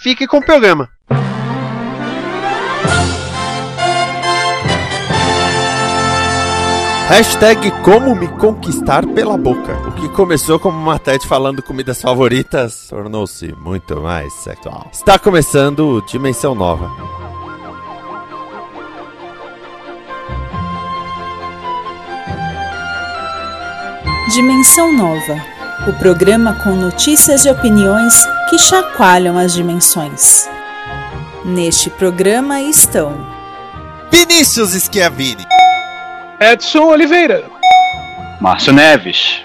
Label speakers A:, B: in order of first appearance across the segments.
A: fique com o programa. Hashtag como me conquistar pela boca. O que começou como uma TED falando comidas favoritas tornou-se muito mais sexual. Está começando Dimensão Nova.
B: Dimensão Nova o programa com notícias e opiniões que chacoalham as dimensões. Neste programa estão
A: Vinícius Schiavini,
C: Edson Oliveira,
D: Márcio Neves,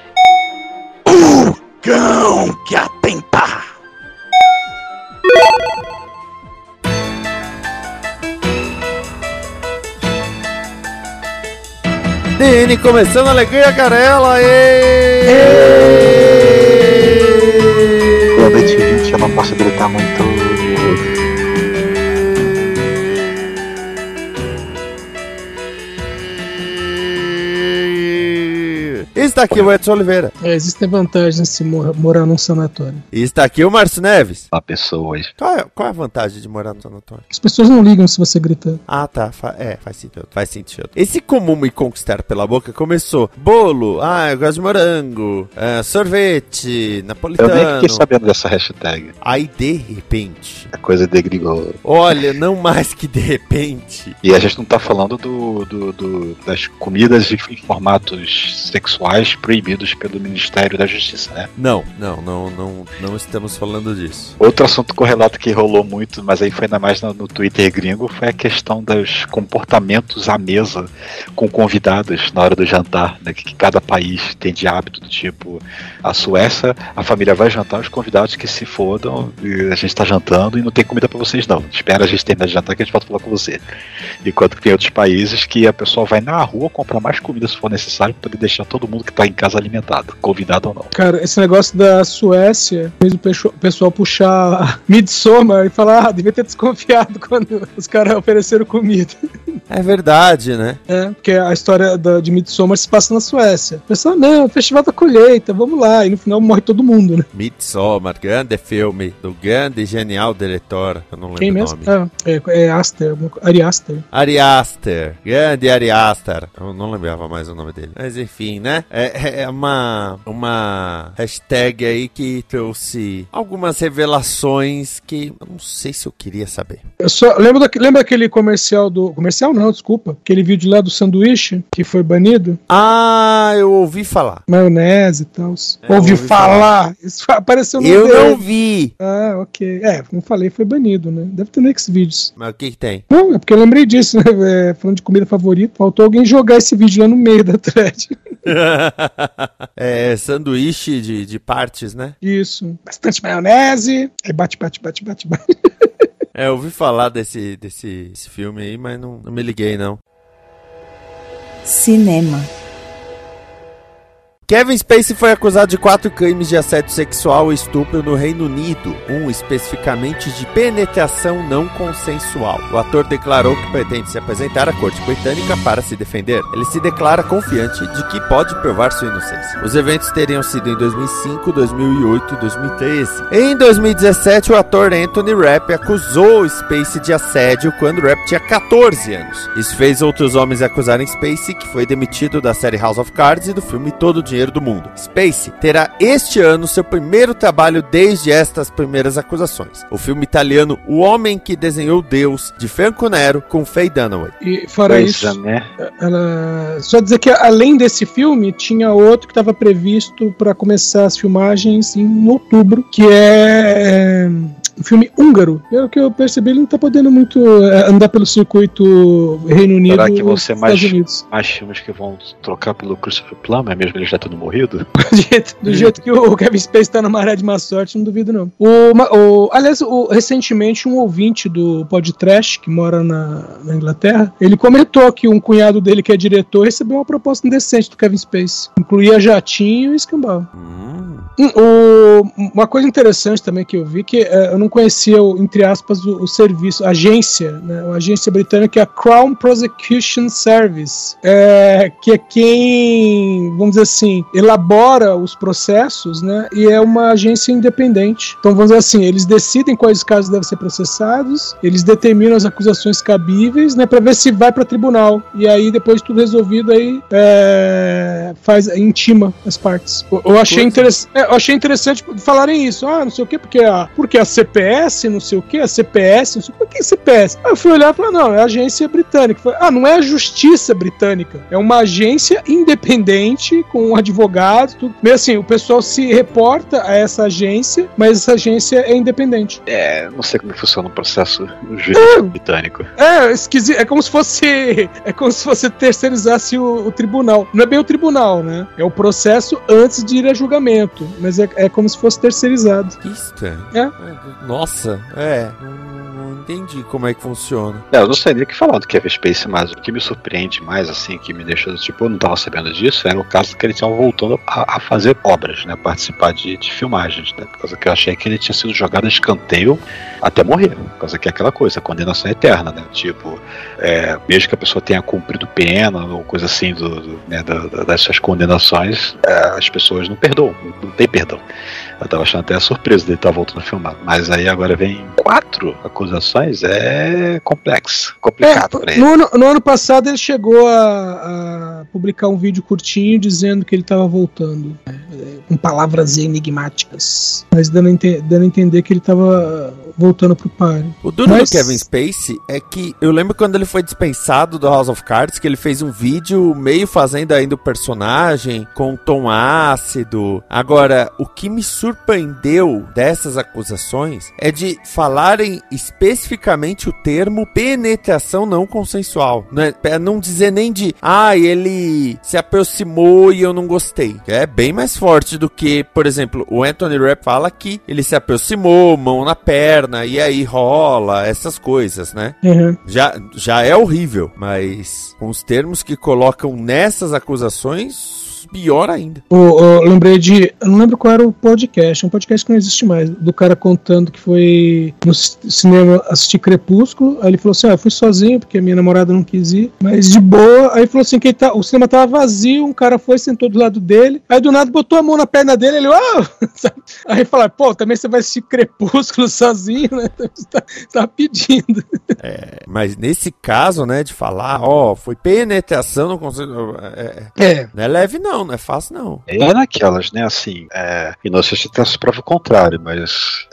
E: o cão que atenta.
A: Dini começando a alegria, Carela! E...
F: muito.
A: Está aqui o Edson Oliveira.
C: É, existem vantagens em se morar num sanatório.
A: E está aqui o Márcio Neves.
F: Há pessoas.
A: Qual é, qual é a vantagem de morar num sanatório?
C: As pessoas não ligam se você gritar.
A: Ah, tá. Fa é, faz sentido. Faz sentido. Esse comum me conquistar pela boca começou bolo, ah, eu gosto de morango, é, sorvete, napolitano.
F: Eu nem fiquei sabendo dessa hashtag.
A: Aí, de repente...
F: É coisa de grigol.
A: Olha, não mais que de repente.
F: E a gente não tá falando do, do, do das comidas em formatos sexuais proibidos pelo Ministério da Justiça, né?
A: Não, não, não, não, não estamos falando disso.
F: Outro assunto correlato que rolou muito, mas aí foi ainda mais no, no Twitter gringo, foi a questão dos comportamentos à mesa com convidados na hora do jantar, né? Que cada país tem de hábito do tipo a Suécia, a família vai jantar, os convidados que se fodam, a gente tá jantando e não tem comida para vocês não. Espera a gente terminar de jantar que a gente volta falar com você. Enquanto que tem outros países que a pessoa vai na rua comprar mais comida se for necessário para poder deixar todo mundo que tá em casa alimentado, convidado ou não.
C: Cara, esse negócio da Suécia fez o pessoal puxar Midsommar e falar, ah, devia ter desconfiado quando os caras ofereceram comida.
A: É verdade, né?
C: É, porque a história da, de Midsommar se passa na Suécia. O pessoal, não, festival da colheita, vamos lá. E no final morre todo mundo, né?
A: Midsommar, grande filme do grande e genial diretor, eu não lembro
C: Quem mesmo? o nome. Ah, é, é Aster, Ari Aster.
A: Ari Aster, grande Ari Aster. Eu não lembrava mais o nome dele. Mas enfim, né? É, é, é uma, uma hashtag aí que trouxe algumas revelações que eu não sei se eu queria saber.
C: Eu só lembro, da, lembra aquele comercial do. Comercial não, desculpa. Aquele vídeo lá do sanduíche que foi banido?
A: Ah, eu ouvi falar.
C: Maionese e tal. É, ouvi falar. falar. Isso apareceu no
A: Eu não vi.
C: Ah, ok. É, como falei, foi banido, né? Deve ter next vídeos.
A: Mas o que, que tem?
C: Não, é porque eu lembrei disso, né? É, falando de comida favorita. Faltou alguém jogar esse vídeo lá no meio da thread.
A: é sanduíche de, de partes, né?
C: Isso. Bastante maionese. Aí bate, bate, bate, bate, bate.
A: é, eu ouvi falar desse, desse, desse filme aí, mas não, não me liguei, não.
B: Cinema.
A: Kevin Spacey foi acusado de quatro crimes de assédio sexual e estupro no Reino Unido, um especificamente de penetração não consensual. O ator declarou que pretende se apresentar à corte britânica para se defender. Ele se declara confiante de que pode provar sua inocência. Os eventos teriam sido em 2005, 2008 e 2013. Em 2017, o ator Anthony Rapp acusou Spacey de assédio quando Rapp tinha 14 anos. Isso fez outros homens acusarem Spacey, que foi demitido da série House of Cards e do filme Todo o dinheiro do mundo. Space terá este ano seu primeiro trabalho desde estas primeiras acusações. O filme italiano O Homem que Desenhou Deus, de Franco Nero, com Faye Dunaway.
C: E fora pois isso, né? ela... só dizer que além desse filme, tinha outro que estava previsto para começar as filmagens em outubro, que é um filme húngaro. Pelo que eu percebi, ele não tá podendo muito é, andar pelo circuito Reino Unido
F: Será que vão ser mais, mais filmes que vão trocar pelo Christopher Plummer, mesmo ele já tendo morrido?
C: Do jeito, do jeito que o Kevin Space tá na maré de má sorte, não duvido não. O, o- aliás, o- recentemente um ouvinte do podcast, que mora na, na Inglaterra, ele comentou que um cunhado dele, que é diretor, recebeu uma proposta indecente do Kevin Space. Incluía jatinho e escambau.
A: Hum,
C: Hum, o- uma coisa interessante também que eu vi que eh, eu não conhecia, o, entre aspas, o, o serviço, a agência, né, a agência britânica que é a Crown Prosecution Service, eh, que é quem, vamos dizer assim, elabora os processos, né, e é uma agência independente. Então, vamos dizer assim, eles decidem quais casos devem ser processados, eles determinam as acusações cabíveis, né, para ver se vai para tribunal. E aí, depois de tudo resolvido, aí eh, faz, intima as partes. Eu, eu achei interessante. É, eu achei interessante falarem isso. Ah, não sei o que, porque a, porque a CPS, não sei o que, a CPS, não sei o que, por que CPS? Aí eu fui olhar e falei, não, é a agência britânica. Falei, ah, não é a justiça britânica, é uma agência independente, com um advogado, tudo. Meio assim, o pessoal se reporta a essa agência, mas essa agência é independente.
F: É, não sei como funciona o processo jurídico britânico.
C: É, esquisito. É como se fosse. É como se você terceirizasse o, o tribunal. Não é bem o tribunal, né? É o processo antes de ir a julgamento. Mas é, é como se fosse terceirizado.
A: que estranho.
C: É.
A: Nossa, é. Entendi como é que funciona.
F: É, eu não sei nem o que falar do Kevin Space, mas o que me surpreende mais, assim, que me deixou, tipo, eu não tava sabendo disso, era o caso que ele estava voltando a, a fazer obras, né? Participar de, de filmagens, né? Por causa que eu achei que ele tinha sido jogado a escanteio até morrer. Por causa que é aquela coisa, a condenação eterna, né? Tipo, é, mesmo que a pessoa tenha cumprido pena ou coisa assim do, do, né, suas condenações, é, as pessoas não perdoam, não, tem perdão. Eu tava achando até a surpresa dele estar voltando a filmar. Mas aí agora vem quatro acusações, é complexo, complicado pra
C: É, no, ano, no ano passado ele chegou a, a publicar um vídeo curtinho dizendo que ele estava voltando. é, é, com palavras enigmáticas. Mas dando a, dando a entender que ele estava voltando pro páreo.
A: O duro
C: Mas-
A: do Kevin Spacey é que eu lembro quando ele foi dispensado do House of Cards, que ele fez um vídeo meio fazendo ainda o personagem, com um tom ácido. Agora, o que me surpreendeu dessas acusações é de falarem especificamente o termo penetração não consensual. Não, é, é não dizer nem de, ah, ele se aproximou e eu não gostei. É bem mais forte do que, por exemplo, o Anthony Rapp fala que ele se aproximou, mão na perna, e aí rola, essas coisas, né?
C: Uhum.
A: Já, já é horrível, mas com os termos que colocam nessas acusações, pior ainda.
C: O- o- eu lembrei de. Eu não lembro qual era o podcast, um podcast que não existe mais. Do cara contando que foi no ci- cinema assistir Crepúsculo. Aí ele falou assim: Ah, eu fui sozinho, porque a minha namorada não quis ir. Mas de boa. Aí falou assim: que tá, o cinema tava vazio, um cara foi, sentou do lado dele. Aí do nada botou a mão na perna dele, ele, ah! Aí fala, pô, também você vai assistir Crepúsculo sozinho, né? Você tá, tá pedindo.
A: Mas nesse caso, né, de falar, ó, foi penetração, não consigo. É,
C: É.
A: não é leve, não, não é fácil, não.
F: É naquelas, né? Assim, é, inocente até se prova o contrário, mas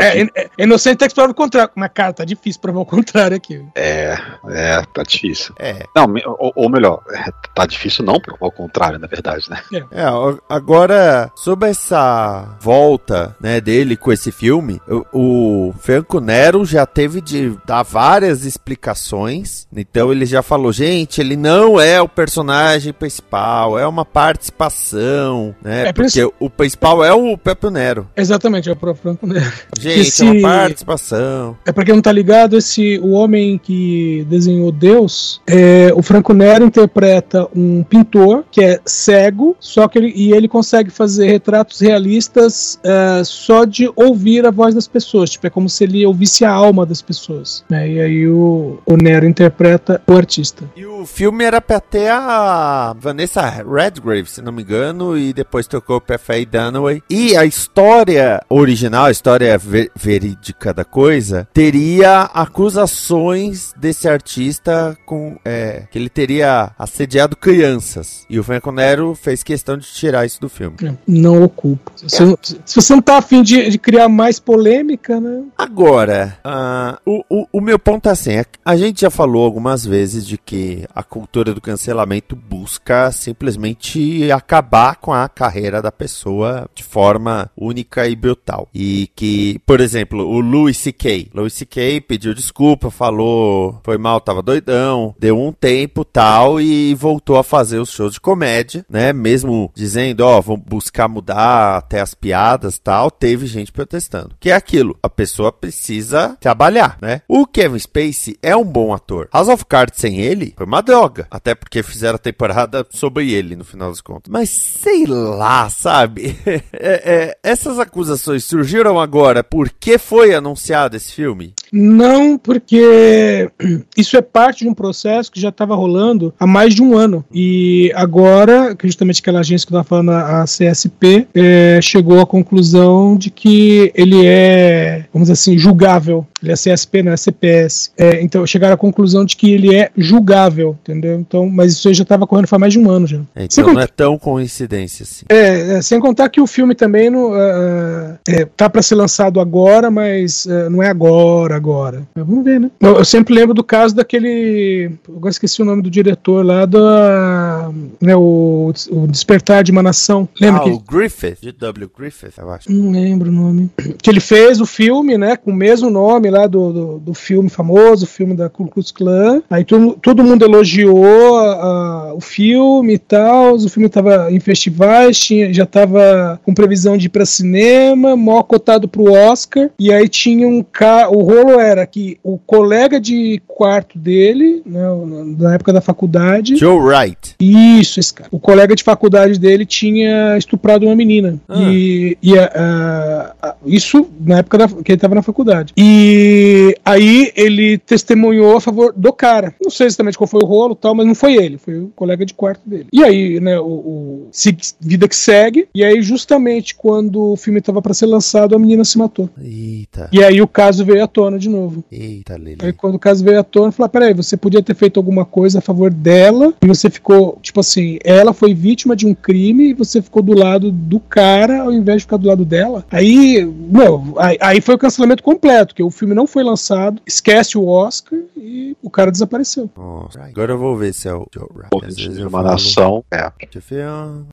C: É, é, é inocente até que prova o contrário. Mas, cara, tá difícil provar o contrário aqui.
F: é, é, tá difícil.
A: É.
F: Não, ou, ou melhor, é, tá difícil não provar o contrário, na verdade, né?
A: É, ó, agora, sobre essa volta, né, dele com esse filme, o, o Franco Nero já teve de dar várias explicações, então ele já falou, gente, ele não é o personagem principal, é uma participação, né,
C: É, por
A: porque o principal é o Pepe Nero.
C: Exatamente, é o próprio Franco Nero.
A: Gente,
C: Esse-
A: é uma participação.
C: É pra quem não tá ligado, esse o homem que desenhou Deus, é, o Franco Nero interpreta um pintor que é cego, só que ele, e ele consegue fazer retratos realistas é, só de ouvir a voz das pessoas, tipo é como se ele ouvisse a alma das pessoas, né? E aí o, o Nero interpreta o artista.
A: E o filme era pra ter a Vanessa Redgrave, se não me engano, e depois trocou pra Faye Dunaway. E a história original, a história ve- verídica da coisa, teria acusações desse artista com é, que ele teria assediado crianças. E o Franco Nero fez questão de tirar isso do filme.
C: Não ocupa. Se você, não- se você não tá afim de, de criar mais polêmica, né?
A: Agora, ah, o, o, o meu ponto é assim: é a gente já falou algumas vezes de que a cultura do cancelamento busca simplesmente acabar com a carreira da pessoa de forma única e brutal. E que, por exemplo, o Louis C.K. Louis C.K. pediu desculpa, falou, foi mal, tava doidão, deu um tempo tal e voltou a fazer os shows de comédia, né? Mesmo dizendo, ó, oh, vamos buscar mudar até as piadas tal, teve gente protestando. Que é aquilo, a pessoa precisa trabalhar, né? O Kevin Spacey é um bom ator. House of Cards sem ele foi uma droga, até porque fizeram a temporada sobre ele no final das contas. Mas sei lá, sabe? é, é, essas acusações surgiram agora porque foi anunciado esse filme?
C: Não, porque isso é parte de um processo que já estava rolando há mais de um ano. E agora, justamente aquela agência que eu estava falando, a CSP, é, chegou à conclusão de que ele é, vamos dizer assim, julgável. Ele é CSP, não é CPS. É, então, chegaram à conclusão de que ele é julgável, entendeu? Então, mas isso aí já estava correndo faz mais de um ano já.
A: É, então não é tão coincidência assim.
C: É, é, sem contar que o filme também não, uh, é, tá para ser lançado agora, mas uh, não é agora, agora. Vamos ver, né? Eu, eu, sempre lembro do caso daquele. Agora esqueci o nome do diretor lá da. Né, o, o Despertar de uma Nação. Lembra
A: ah,
C: que...
A: o Griffith, G.W. Griffith, eu acho.
C: Não lembro o nome. Que ele fez o filme, né? Com o mesmo nome lá do, do, do filme famoso, o filme da Ku Klux Klan. Aí todo, todo mundo elogiou a, a, o filme e tal. O filme tava em festivais, tinha, já tava com previsão de ir pra cinema, mó cotado pro Oscar. E aí tinha um ca... O rolo era que o colega de quarto dele, né, na época da faculdade.
A: Joe Wright.
C: Isso, esse cara. O colega de faculdade dele tinha estuprado uma menina. Ah. E, e isso na época da, que ele estava na faculdade. E aí ele testemunhou a favor do cara. Não sei exatamente qual foi o rolo tal, mas não foi ele, foi o colega de quarto dele. E aí, né, o, o vida que segue. E aí, justamente quando o filme estava para ser lançado, a menina se matou.
A: Eita.
C: E aí o caso veio à tona de novo.
A: Eita, Lili.
C: Aí quando o caso veio à tona, falou: ah, peraí, você podia ter feito alguma coisa a favor dela e você ficou, tipo assim, ela foi vítima de um crime e você ficou do lado do cara ao invés de ficar do lado dela. Aí, não, aí, aí foi o cancelamento completo, que o filme não foi lançado, esquece o Oscar e o cara desapareceu.
A: Nossa, agora eu vou ver se é o Joe
F: Wright. de uma nação, é.
A: Deixa eu ver.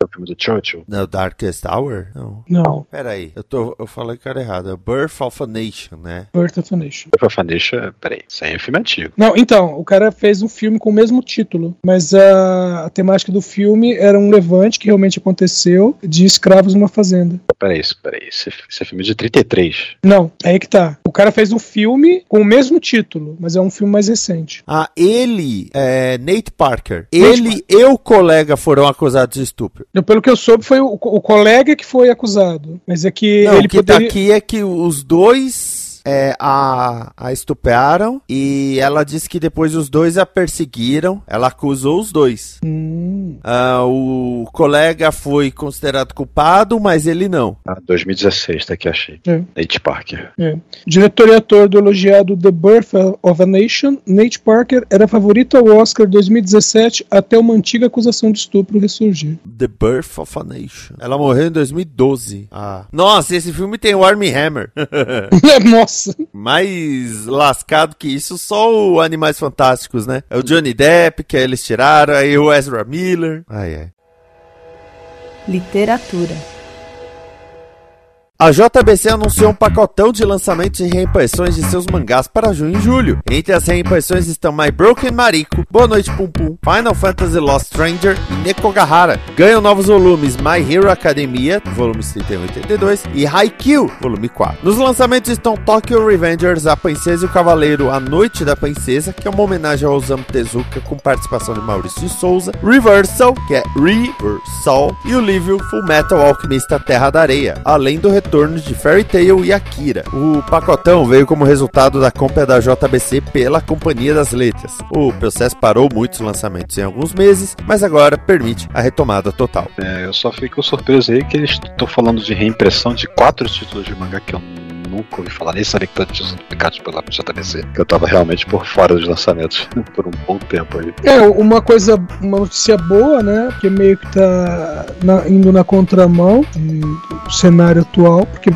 F: É o filme do Churchill.
A: Não, Darkest Hour? Não.
C: Não.
A: Peraí, eu, tô, eu falei cara errado. É Birth of a Nation, né?
C: Birth of a Nation.
F: Birth of a Nation, peraí, isso aí é um filme antigo.
C: Não, então, o cara fez um filme com o mesmo título, mas a, a temática do filme era um levante que realmente aconteceu de escravos numa fazenda.
F: Peraí, peraí, esse, esse é filme de 33.
C: Não, é aí que tá. O cara fez um filme com o mesmo título, mas é um filme mais recente.
A: Ah, ele, é, Nate Parker, Nate ele Parker. e o colega foram acusados de estupro.
C: Pelo que eu soube, foi o, o colega que foi acusado. Mas é que
A: Não,
C: ele
A: o que poderia... tá aqui é que os dois é, a, a estupraram e ela disse que depois os dois a perseguiram. Ela acusou os dois.
C: Hum.
A: Uh, o colega foi considerado culpado, mas ele não.
F: Ah, 2016, tá aqui, achei.
C: É.
F: Nate Parker.
C: É. Diretor e ator do elogiado The Birth of a Nation, Nate Parker era favorito ao Oscar 2017 até uma antiga acusação de estupro ressurgir.
A: The Birth of a Nation. Ela morreu em 2012. Ah. Nossa, esse filme tem o Armie Hammer.
C: Nossa.
A: Mais lascado que isso, só o Animais Fantásticos, né? É o Johnny Depp, que eles tiraram, aí o Ezra Miller. Ai, ai.
B: Literatura.
A: A JBC anunciou um pacotão de lançamentos e reimpressões de seus mangás para junho e julho. Entre as reimpressões estão My Broken Mariko, Boa Noite Pum Pum, Final Fantasy Lost Stranger e Nekogahara. Ganham novos volumes My Hero Academia, volumes 31 e 32, e Haikyuu, volume 4. Nos lançamentos estão Tokyo Revengers, A Princesa e o Cavaleiro, A Noite da Princesa, que é uma homenagem ao Osamu Tezuka com participação de Maurício de Souza, Reversal, que é Reversal, e o livro Full Metal Alchemista Terra da Areia, além do retorno retornos de Fairy Tail e Akira. O pacotão veio como resultado da compra da JBC pela Companhia das Letras. O processo parou muitos lançamentos em alguns meses, mas agora permite a retomada total.
F: É, eu só fico surpreso aí que eles estão falando de reimpressão de quatro títulos de mangá que eu nunca ouvi falar, nem sabia que tanto tinha sido publicados pela JBC. Que eu tava realmente por fora dos lançamentos por um bom tempo aí.
C: É, uma coisa, uma notícia boa, né? Que meio que tá na, indo na contramão do cenário atual, porque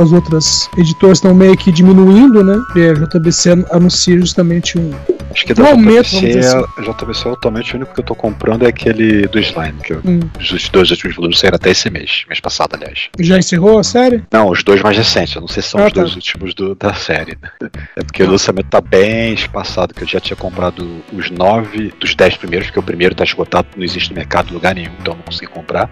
C: as outras editoras estão meio que diminuindo, né? E a JBC anuncia justamente um,
F: Acho que da
C: vamos
F: JBC, a JBC atualmente o único que eu tô comprando é aquele do Slime, que
C: Hum.
F: os dois últimos volumes saíram até esse mês, mês passado, aliás.
C: Já encerrou a série?
F: Não, os dois mais recentes, eu não sei se são
C: Ah,
F: os dois
C: tá.
F: últimos do- da série, né? É porque o lançamento tá bem espaçado, que eu já tinha comprado os nove dos dez primeiros, porque o primeiro tá esgotado, não existe no mercado em lugar nenhum, então eu não consegui comprar.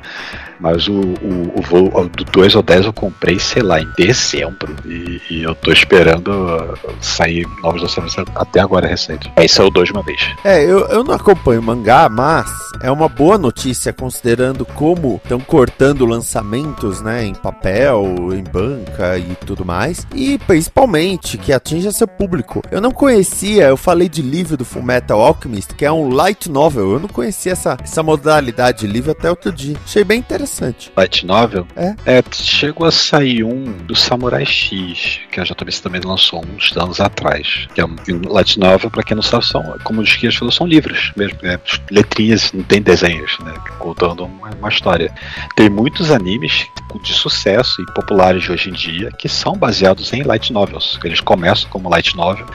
F: Mas o, o, o voo o do 2 ao 10 eu comprei, sei lá, em dezembro. E, e eu tô esperando uh, sair novos lançamentos até agora recente. Aí saiu dois de uma vez.
A: É, eu, eu não acompanho mangá, mas é uma boa notícia considerando como estão cortando lançamentos, né, em papel, em banca e tudo mais. E principalmente que atinja seu público. Eu não conhecia, eu falei de livro do Fullmetal Alchemist, que é um light novel. Eu não conhecia essa, essa modalidade de livro até outro dia. Achei bem interessante.
F: Light Novel?
A: É.
F: chegou a sair um do Samurai X, que a JBC também lançou uns anos atrás. Que é um Light Novel, pra quem não sabe, são, como o Disquias falou, são livros mesmo. né? letrinhas, não tem desenhos, né? Contando uma, uma história. Tem muitos animes de sucesso e populares de hoje em dia que são baseados em light novels. Eles começam como light novel,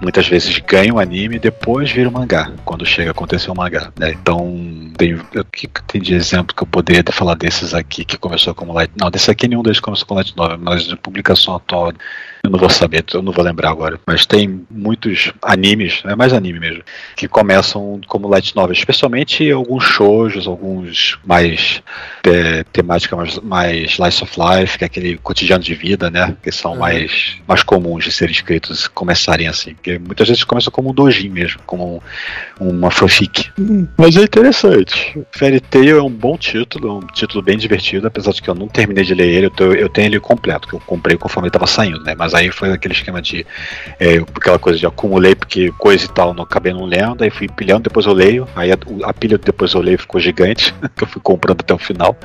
F: muitas vezes ganham anime e depois viram mangá, quando chega a acontecer o mangá. né? Então, tem, o que tem de exemplo que eu poderia falar desses aqui que começou como light Não, desse aqui nenhum deles começou como light novel, mas de publicação atual eu não vou saber, eu não vou lembrar agora. Mas tem muitos animes, é mais anime mesmo, que começam como light novel, especialmente alguns shoujos, alguns mais é, temática mais, mais slice of life, que é aquele cotidiano de vida, né? Que são
A: Uhum.
F: mais, mais comuns de serem escritos começarem assim. Porque muitas vezes começam como um dojin mesmo, como um- uma fanfic.
C: Hum.
F: Mas é interessante. Fairy Tail é um bom título, um título bem divertido, apesar de que eu não terminei de ler ele, eu, tô- eu tenho ele completo, que eu comprei conforme ele tava saindo, né? Mas aí foi aquele esquema de é, aquela coisa de acumulei porque coisa e tal, não acabei não lendo, aí fui pilhando, depois eu leio, aí a, a pilha depois eu leio ficou gigante, que eu fui comprando até o final.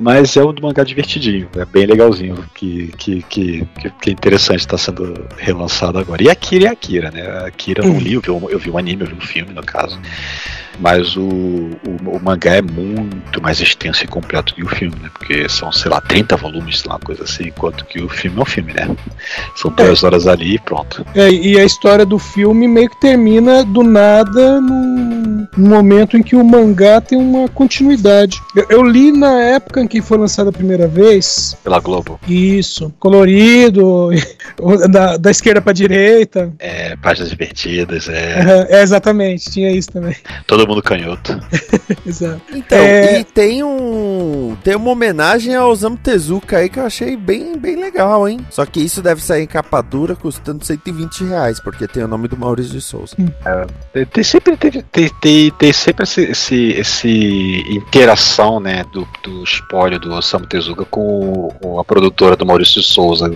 F: Mas é um mangá divertidinho, é bem legalzinho, que, que, que, que, é interessante estar sendo relançado agora. E Akira é Akira, né? Akira eu não li, eu vi, eu vi o anime, eu vi o filme no caso. Mas o, o, o mangá é muito mais extenso e completo que o filme, né? Porque são, sei lá, 30 volumes, sei lá, uma coisa assim, enquanto que o filme é um filme, né? São duas horas ali e pronto.
C: É, e a história do filme meio que termina do nada num, num momento em que o mangá tem uma continuidade. Eu, eu li na época em que foi lançado a primeira vez.
F: Pela Globo.
C: Isso, colorido, da, da esquerda pra direita.
F: É, páginas divertidas, é.
C: É, exatamente, tinha isso também.
F: Todo mundo canhoto.
C: Exato.
A: Então,
C: É.
A: e tem um. Tem uma homenagem ao Osamu Tezuka aí que eu achei bem, bem legal, hein? Só que isso deve sair em capa dura custando 120 reais, porque tem o nome do Maurício de Souza.
F: Tem, tem sempre, tem, tem, tem, tem sempre esse, esse, esse interação, né, do, do espólio do Osamu Tezuka com o- a produtora do Maurício de Souza.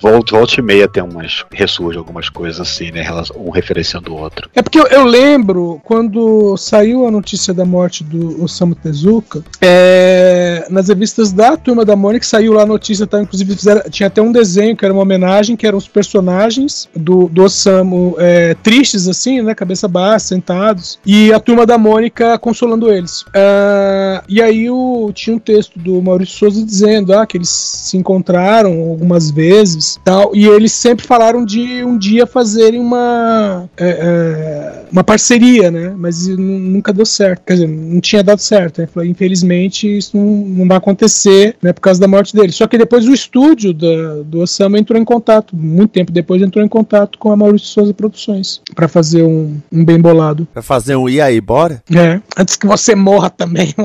F: Volta, volta e meia tem umas, ressurge algumas coisas assim, né, um referenciando o outro.
C: É porque eu, eu lembro quando saiu a notícia da morte do Osamu Tezuka, é, nas revistas da Turma da Mônica saiu lá a notícia, tá, inclusive fizeram- tinha até um desenho que era uma homenagem, que eram os personagens do, do Osamu é, tristes assim, né, cabeça baixa, sentados, e a Turma da Mônica consolando eles. Ah, e aí o, tinha um texto do Maurício Souza dizendo ah, que eles se encontraram algumas vezes, tal, e eles sempre falaram de um dia fazerem uma é, é, uma parceria, né? Mas nu- nunca deu certo. Quer dizer, não tinha dado certo. Né? Falou, Infelizmente, isso não, não vai acontecer né, por causa da morte dele. Só que depois o estúdio da, do Osama entrou em contato, muito tempo depois entrou em contato com a Maurício Souza Produções para fazer um, um bem bolado.
A: Pra fazer um e aí, bora?
C: É, antes que você morra também.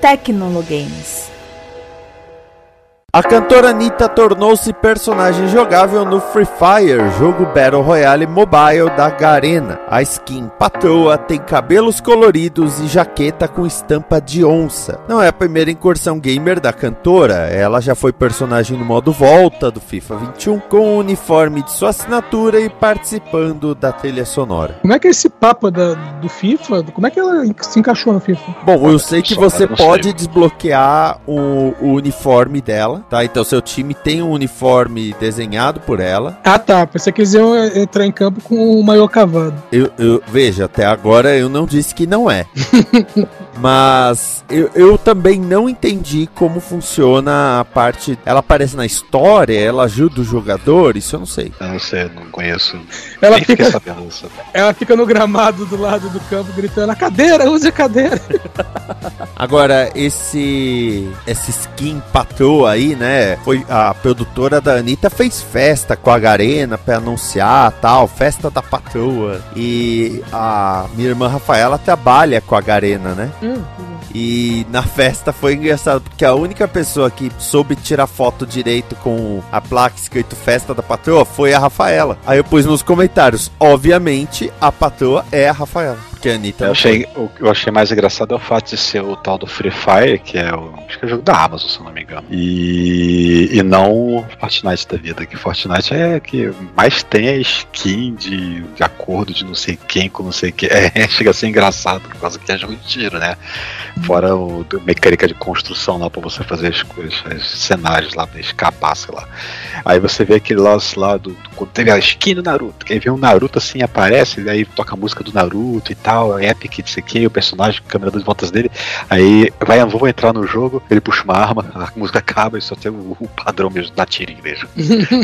B: Tecnologames.
A: A cantora Anitta tornou-se personagem jogável no Free Fire, jogo Battle Royale mobile da Garena. A skin patroa tem cabelos coloridos e jaqueta com estampa de onça. Não é a primeira incursão gamer da cantora, ela já foi personagem no modo volta do FIFA 21, com o uniforme de sua assinatura e participando da trilha sonora.
C: Como é que é esse papo da, do FIFA? Como é que ela se encaixou no FIFA?
A: Bom, eu sei que você pode desbloquear o, o uniforme dela, tá? Então seu time tem um uniforme desenhado por ela.
C: Ah tá, pensei que eles iam eh, entrar em campo com o maior cavado.
A: Eu, eu- veja, até agora eu não disse que não é. Mas eu, eu também não entendi como funciona a parte. Ela aparece na história, ela ajuda o jogador, isso eu não sei.
F: Eu não sei, não conheço.
C: Ela
F: Nem
C: fica,
F: sabendo
C: ela fica no gramado do lado do campo gritando: a cadeira, use a cadeira.
A: Agora, esse essa skin patroa aí, né? Foi a produtora da Anitta fez festa com a Garena pra anunciar tal, festa da patroa. E a minha irmã Rafaela trabalha com a Garena, né? E na festa foi engraçado, porque a única pessoa que soube tirar foto direito com a placa escrito Festa da Patroa foi a Rafaela. Aí eu pus nos comentários, obviamente a patroa é a Rafaela. Porque a Anitta
F: Eu achei, o que eu achei mais engraçado é o fato de ser o tal do Free Fire, que é o. Acho que é o jogo da Amazon, se eu não me engano. E, e não Fortnite da vida, que Fortnite é que mais tem a skin de, de acordo de não sei quem com não sei quem. É, chega a ser engraçado, por causa que é jogo de tiro, né? Fora o mecânica de construção lá pra você fazer as coisas, os cenários lá pra escapar, sei lá. Aí você vê aquele lance lá do, do quando teve a skin do Naruto. Quem vê um Naruto assim aparece, e aí toca a música do Naruto e tal, é epic, não sei o que, o personagem, câmera das voltas dele. Aí vai, vou entrar no jogo, ele puxa uma arma, a música acaba e só tem o, o padrão mesmo da tiro mesmo.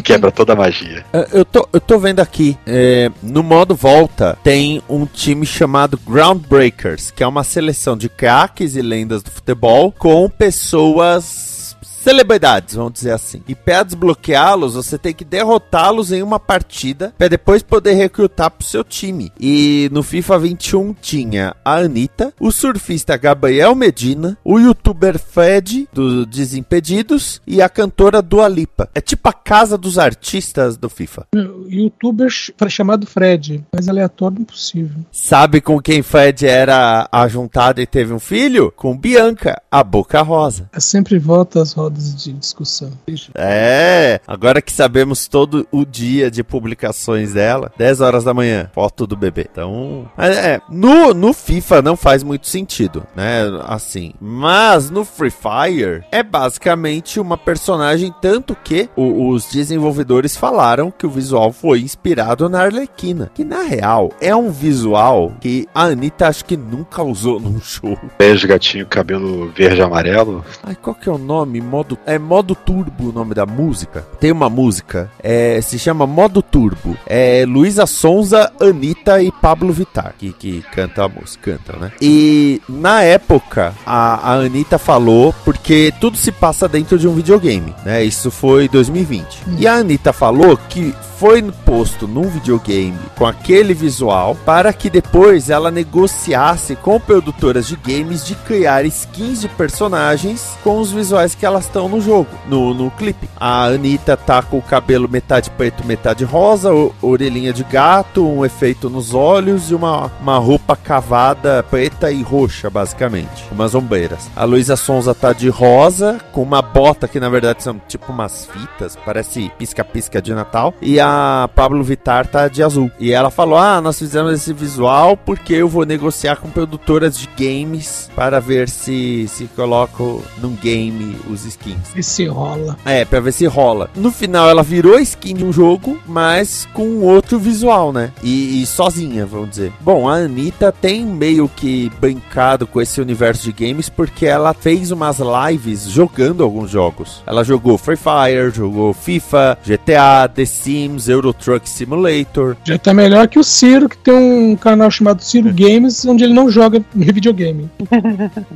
F: Quebra toda a magia.
A: É, Eu tô, eu tô vendo aqui, é, no modo volta, tem um time chamado Groundbreakers, que é uma seleção de craques e lendas do futebol com pessoas celebridades, vamos dizer assim. E para desbloqueá-los, você tem que derrotá-los em uma partida para depois poder recrutar pro seu time. E no FIFA 21 tinha a Anitta, o surfista Gabriel Medina, o youtuber Fred do Desimpedidos e a cantora Dua Lipa. É tipo a casa dos artistas do FIFA.
C: Youtuber ch- chamado Fred, mais aleatório impossível.
A: Sabe com quem Fred era ajuntado e teve um filho? Com Bianca, a Boca Rosa.
C: É sempre volta às rodas de discussão.
A: É, agora que sabemos todo o dia de publicações dela, 10 horas da manhã, foto do bebê. Então, é, no, no FIFA não faz muito sentido, né? Assim, mas no Free Fire é basicamente uma personagem, tanto que o- os desenvolvedores falaram que o visual foi inspirado na Arlequina, que na real é um visual que a Anitta acho que nunca usou num show.
F: Beijo, gatinho, cabelo verde e amarelo.
A: Ai, qual que é o nome? Modo. É modo turbo o nome da música. Tem uma música, é, se chama Modo Turbo. É Luísa Sonza, Anitta e Pablo Vittar que, que canta a música, cantam, né? E na época, a, a Anitta falou, porque tudo se passa dentro de um videogame, né? Isso foi 2020. E a Anitta falou que foi posto num videogame com aquele visual para que depois ela negociasse com produtoras de games de criar skins de personagens com os visuais que elas estão no jogo, no, no clipe. A Anitta tá com o cabelo metade preto, metade rosa, orelhinha de gato, um efeito nos olhos e uma, uma roupa cavada preta e roxa, basicamente. Umas ombreiras. A Luísa Sonza tá de rosa, com uma bota que na verdade são tipo umas fitas, parece pisca-pisca de Natal. E a Pablo Vittar tá de azul. E ela falou: Ah, nós fizemos esse visual porque eu vou negociar com produtoras de games para ver se se coloco num game os skins.
C: E se rola.
A: É, pra ver se rola. No final ela virou skin de um jogo, mas com outro visual, né? E, e sozinha, vamos dizer. Bom, a Anitta tem meio que brincado com esse universo de games porque ela fez umas lives jogando alguns jogos. Ela jogou Free Fire, jogou FIFA, GTA, The Sims, Euro Truck Simulator.
C: Já tá melhor que o Ciro, que tem um canal chamado Ciro Games, onde ele não joga videogame.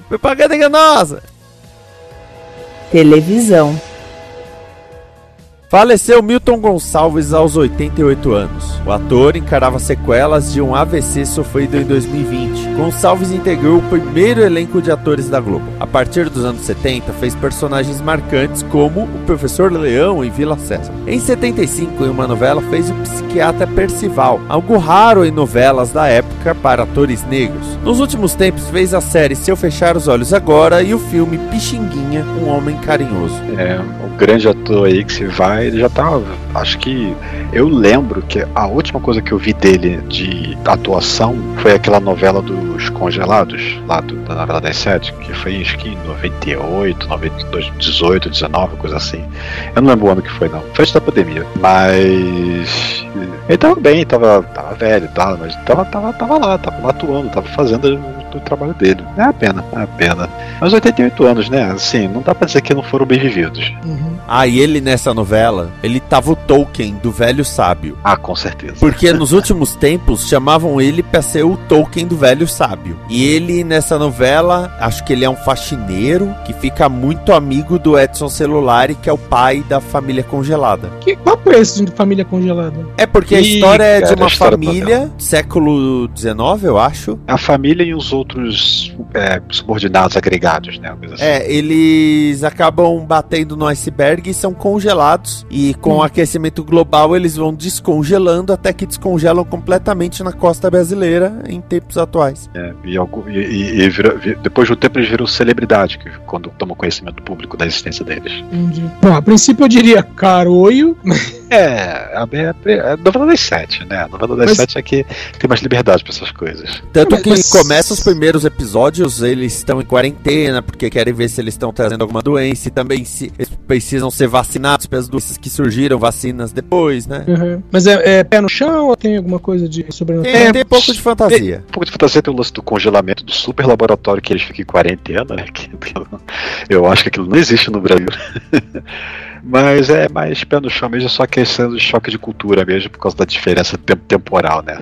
A: Propaganda enganosa!
B: Televisão.
A: Faleceu Milton Gonçalves aos 88 anos. O ator encarava sequelas de um AVC sofrido em 2020. Gonçalves integrou o primeiro elenco de atores da Globo. A partir dos anos 70, fez personagens marcantes como o Professor Leão em Vila César. Em 75, em uma novela, fez o psiquiatra Percival, algo raro em novelas da época para atores negros. Nos últimos tempos, fez a série Se Eu Fechar os Olhos Agora e o filme Pixinguinha, Um Homem Carinhoso.
F: É, o grande ator aí que se vai, ele já tá. Acho que. Eu lembro que a última coisa que eu vi dele de atuação foi aquela novela dos congelados, lá do, da novela das sete, que foi acho que em 98, 92, 18, 19, coisa assim. Eu não lembro o ano que foi, não. Foi antes da pandemia. Mas. Ele tava bem, tava, tava velho tal, mas tava, tava, tava lá, tava atuando, tava fazendo do trabalho dele. É a pena, é a pena. Mas 88 anos, né? Assim, não dá pra dizer que não foram bem vividos.
C: Uhum.
A: Ah, e ele nessa novela, ele tava o Tolkien do velho sábio.
F: Ah, com certeza.
A: Porque nos últimos tempos chamavam ele pra ser o Tolkien do velho sábio. E ele nessa novela, acho que ele é um faxineiro que fica muito amigo do Edson Celulari, que é o pai da família congelada.
C: Que papo é esse de família congelada?
A: É porque a história é de
F: cara, a
A: uma
F: história
A: família, século XIX, eu acho.
F: A família e os outros é, subordinados agregados, né? assim.
A: É, eles acabam batendo no iceberg e são congelados. E com o aquecimento global eles vão descongelando até que descongelam completamente na costa brasileira em tempos atuais.
F: É, e, e- e- vira- vi- depois de um tempo eles viram celebridade, que, quando tomam conhecimento público da existência deles.
C: Entendi. Bom, a princípio eu diria caroio,
F: É, a, é, é a novela das sete, né? A novela das
C: Mas-
F: sete é que tem mais liberdade pra essas coisas.
A: Tanto
C: Mas-
A: que
C: mas-
A: começa os primeiros episódios, eles estão em quarentena, porque querem ver se eles estão trazendo alguma doença e também se eles precisam ser vacinados pelas doenças que surgiram, vacinas depois, né?
C: Uhum. Mas é, é pé no chão ou tem alguma coisa de sobrenatural?
A: Tem, tem pouco de fantasia.
F: Um pouco de fantasia tem o lance do congelamento do super laboratório que eles ficam em quarentena, né? Eu acho que aquilo não existe no Brasil. Mas é mais pé no chão mesmo, só questão do choque de cultura mesmo, por causa da diferença temp- temporal, né?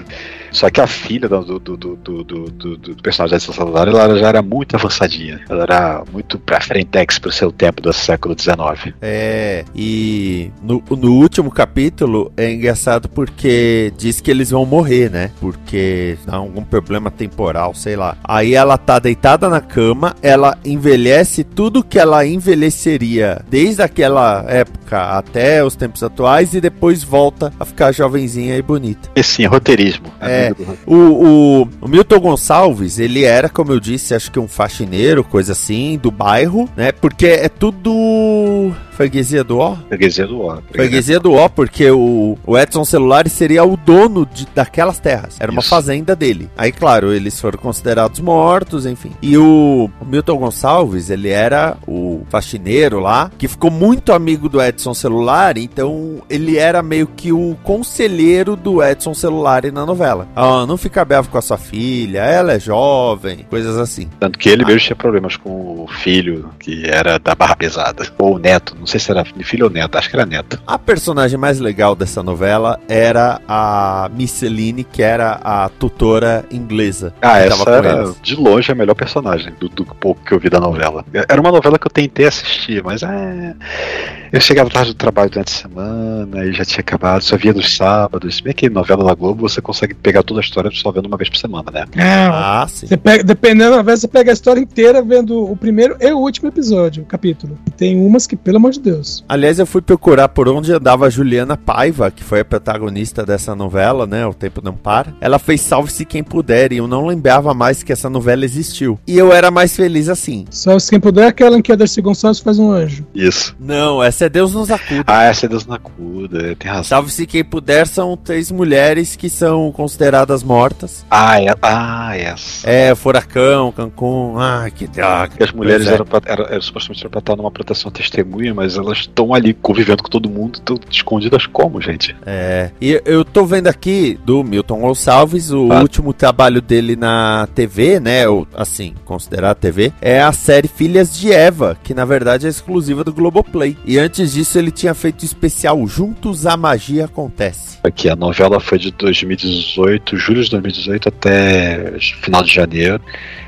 F: Só que a filha do, do, do, do, do, do- personagem da Salvador, ela já era muito avançadinha. Ela era muito pra frentex pro seu tempo do século XIX.
A: É, e no, no último capítulo é engraçado porque diz que eles vão morrer, né? Porque dá algum problema temporal, sei lá. Aí ela tá deitada na cama, ela envelhece tudo que ela envelheceria desde aquela época até os tempos atuais e depois volta a ficar jovenzinha e bonita.
F: E sim, roteirismo.
A: É. O, o, o Milton Gonçalves, ele era, como eu disse, acho que um faxineiro, coisa assim, do bairro, né? Porque é tudo freguesia do ó?
F: Freguesia do Ó.
A: Freguesia do ó, porque o, o Edson Celulari seria o dono de, daquelas terras. Era uma
F: Isso.
A: fazenda dele. Aí, claro, eles foram considerados mortos, enfim. E o, o Milton Gonçalves, ele era o faxineiro lá, que ficou muito amigo do Edson Celulari, então ele era meio que o conselheiro do Edson Celulari na novela. Ah, não fica bravo com a sua filha, ela é jovem, coisas assim.
F: Tanto que ele mesmo tinha problemas com o filho, que era da barra pesada. Ou o neto, não sei se era filho ou neto, acho que era neto.
A: A personagem mais legal dessa novela era a Misceline, que era a tutora inglesa.
F: Ah,
A: que
F: essa
A: tava com
F: era
A: eles.
F: de longe a melhor personagem do, do pouco que eu vi da novela. Era uma novela que eu tentei assistir, mas é. Eu chegava tarde do trabalho durante a semana e já tinha acabado, só via nos sábados. Se bem que novela da Globo você consegue pegar toda a história só vendo uma vez por semana, né?
C: Ah,
A: Ah, sim.
C: você pega, dependendo, às vezes você pega a história inteira vendo o primeiro e o último episódio, o capítulo. E tem umas que, pelo amor de Deus.
A: Aliás, eu fui procurar por onde andava a Juliana Paiva, que foi a protagonista dessa novela, né? O Tempo Não Para. Ela fez Salve-se Quem Puder, e eu não lembrava mais que essa novela existiu. E eu era mais feliz assim.
C: Só se quem puder, aquela em que a Darcy Gonçalves faz um anjo.
F: Isso.
A: Não, essa é Deus nos acuda.
F: Ah, essa é Deus na Cuda, tem razão.
A: Salve-se Quem Puder são três mulheres que são consideradas mortas.
F: Ah, é, ah, essa.
A: É, Furacão, Cancún, ai que droga.
F: As mulheres
A: Pois é.
F: eram, pra, eram, eram supostamente eram pra estar numa proteção testemunha, mas elas estão ali convivendo com todo mundo, estão escondidas como, gente?
A: É, e eu tô vendo aqui do Milton Gonçalves, o
F: Ah.
A: último trabalho dele na TV, né? Ou, assim, considerar TV, é a série Filhas de Eva, que na verdade é exclusiva do Globoplay. E antes disso ele tinha feito o especial Juntos a Magia Acontece.
F: Aqui, a novela foi de 2018, julho de 2018 até final de janeiro,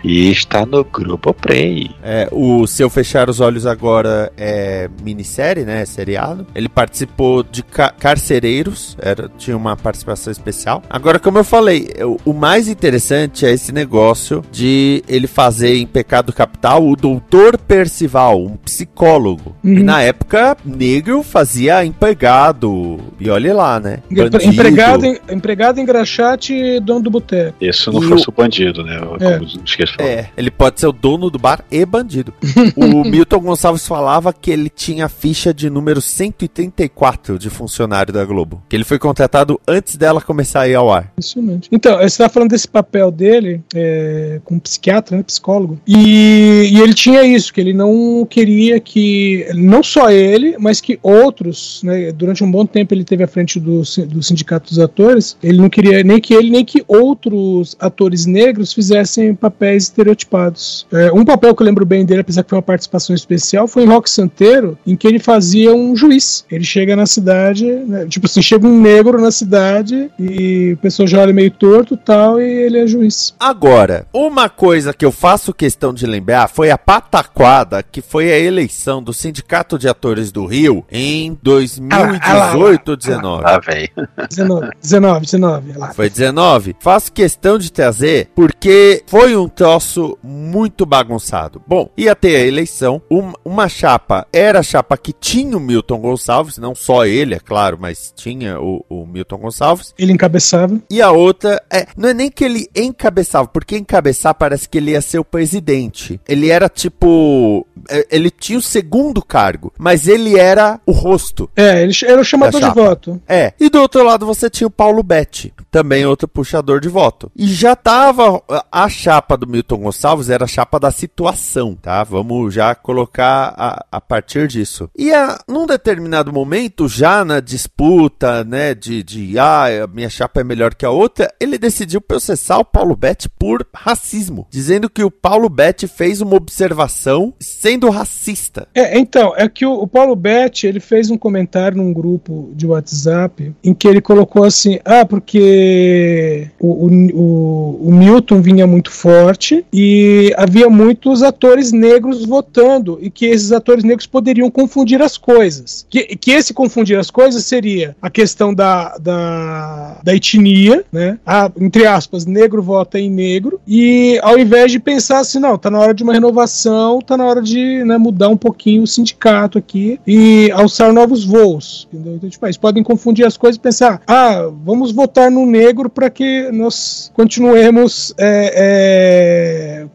F: e está no Grupo Play.
A: É, o Se Eu Fechar os Olhos Agora é minissérie, né? Seriado. Ele participou de Ca- Carcereiros, era, tinha uma participação especial. Agora, como eu falei, eu- o mais interessante é esse negócio de ele fazer em Pecado Capital o Doutor Percival, um psicólogo. E
C: Uhum.
A: na época, negro fazia empregado. E olha lá, né? Bandido.
C: Empregado, em- empregado em graxate e dono do boteco.
F: Isso não
A: E
F: fosse o bandido, né? Como
C: É.
F: os esqueci de falar.
A: É, ele pode ser o dono do bar e bandido. o Milton Gonçalves falava que ele tinha tinha a ficha de número 134 de funcionário da Globo. Que ele foi contratado antes dela começar a ir ao ar.
C: Impressionante. Então, você estava falando desse papel dele é, como psiquiatra, né, psicólogo, e, e ele tinha isso, que ele não queria que, não só ele, mas que outros, né, durante um bom tempo ele teve à frente do, do Sindicato dos Atores, ele não queria nem que ele, nem que outros atores negros fizessem papéis estereotipados. É, um papel que eu lembro bem dele, apesar que foi uma participação especial, foi em Rock Santeiro, em que ele fazia um juiz. Ele chega na cidade, né, tipo assim, chega um negro na cidade e o pessoal já olha meio torto tal, e ele é juiz.
A: Agora, uma coisa que eu faço questão de lembrar foi a pataquada que foi a eleição do Sindicato de Atores do Rio em 2018 ou 19.
F: Ah, velho.
C: 19, 19, 19. Lá.
A: Foi 19. Faço questão de trazer porque foi um troço muito bagunçado. Bom, ia ter a eleição. Um, uma chapa era a chapa que tinha o Milton Gonçalves, não só ele, é claro, mas tinha o, o Milton Gonçalves.
C: Ele encabeçava.
A: E a outra, é, não é nem que ele encabeçava, porque encabeçar parece que ele ia ser o presidente. Ele era tipo. é, Ele tinha o segundo cargo, mas ele era o rosto.
C: É, ele era o chamador de voto.
A: É. E do outro lado você tinha o Paulo Betti, também outro puxador de voto. E já tava a chapa do Milton Gonçalves era a chapa da situação, tá? Vamos já colocar a, a partir disso. E a, num determinado momento, já na disputa, né, de, de ah, a minha chapa é melhor que a outra, ele decidiu processar o Paulo Betti por racismo, dizendo que o Paulo Betti fez uma observação sendo racista.
C: É, então, é que o, o Paulo Betti, ele fez um comentário num grupo de WhatsApp em que ele colocou assim, ah, porque o, o, o, Milton vinha muito forte e havia muitos atores negros votando e que esses atores negros poderiam confundir as coisas. Que, que esse confundir as coisas seria a questão da, da, da etnia, né? Ah, entre aspas, negro vota em negro e ao invés de pensar assim, não, tá na hora de uma renovação, tá na hora de né, mudar um pouquinho o sindicato aqui e alçar novos voos. Entendeu? Então, tipo, eles podem confundir as coisas e pensar, ah, vamos votar no negro para que nós continuemos é,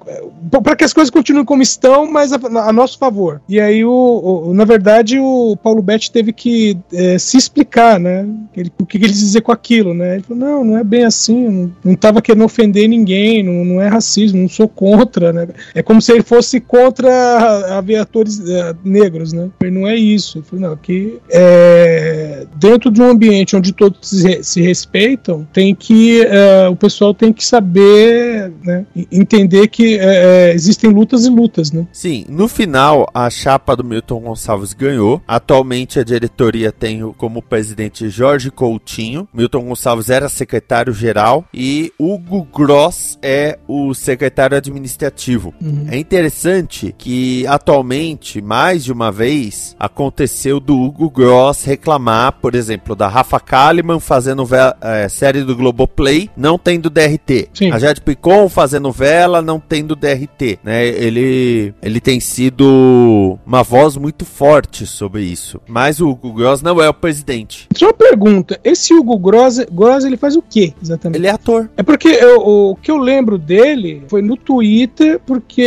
C: é, para que as coisas continuem como estão, mas a, a nosso favor. E aí, o, o- na verdade, o Paulo Betti teve que é, se explicar, né? Ele- o que ele quis dizer com aquilo, né? Ele falou, não, não é bem assim, não, não tava querendo ofender ninguém, não, não é racismo, não sou contra, né? É como se ele fosse contra haver eh, negros, né? Ele não é isso. Ele falou, não, que é, dentro de um ambiente onde todos se, se respeitam, tem que eh, o pessoal tem que saber, né? Entender que eh, eh, existem lutas e lutas, né?
A: Sim, no final a chapa do Milton Gonçalves ganhou. Atualmente a diretoria tem como presidente Jorge Coutinho. Milton Gonçalves era secretário-geral e Hugo Gross é o secretário administrativo.
C: Uhum.
A: É interessante que atualmente, mais de uma vez, aconteceu do Hugo Gross reclamar, por exemplo, da Rafa Kalimann fazendo eh, série do Globoplay, não tendo DRT.
C: Sim.
A: A Jade Picon fazendo vela, não tendo DRT. Né? Ele, ele tem sido uma voz muito forte sobre isso. Mas o Hugo Gross não é o presidente.
C: Só uma pergunta, esse Hugo Gross, Gross ele faz o quê, exatamente?
A: Ele é ator.
C: É porque eu- o que eu lembro dele foi no Twitter, porque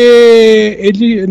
C: ele,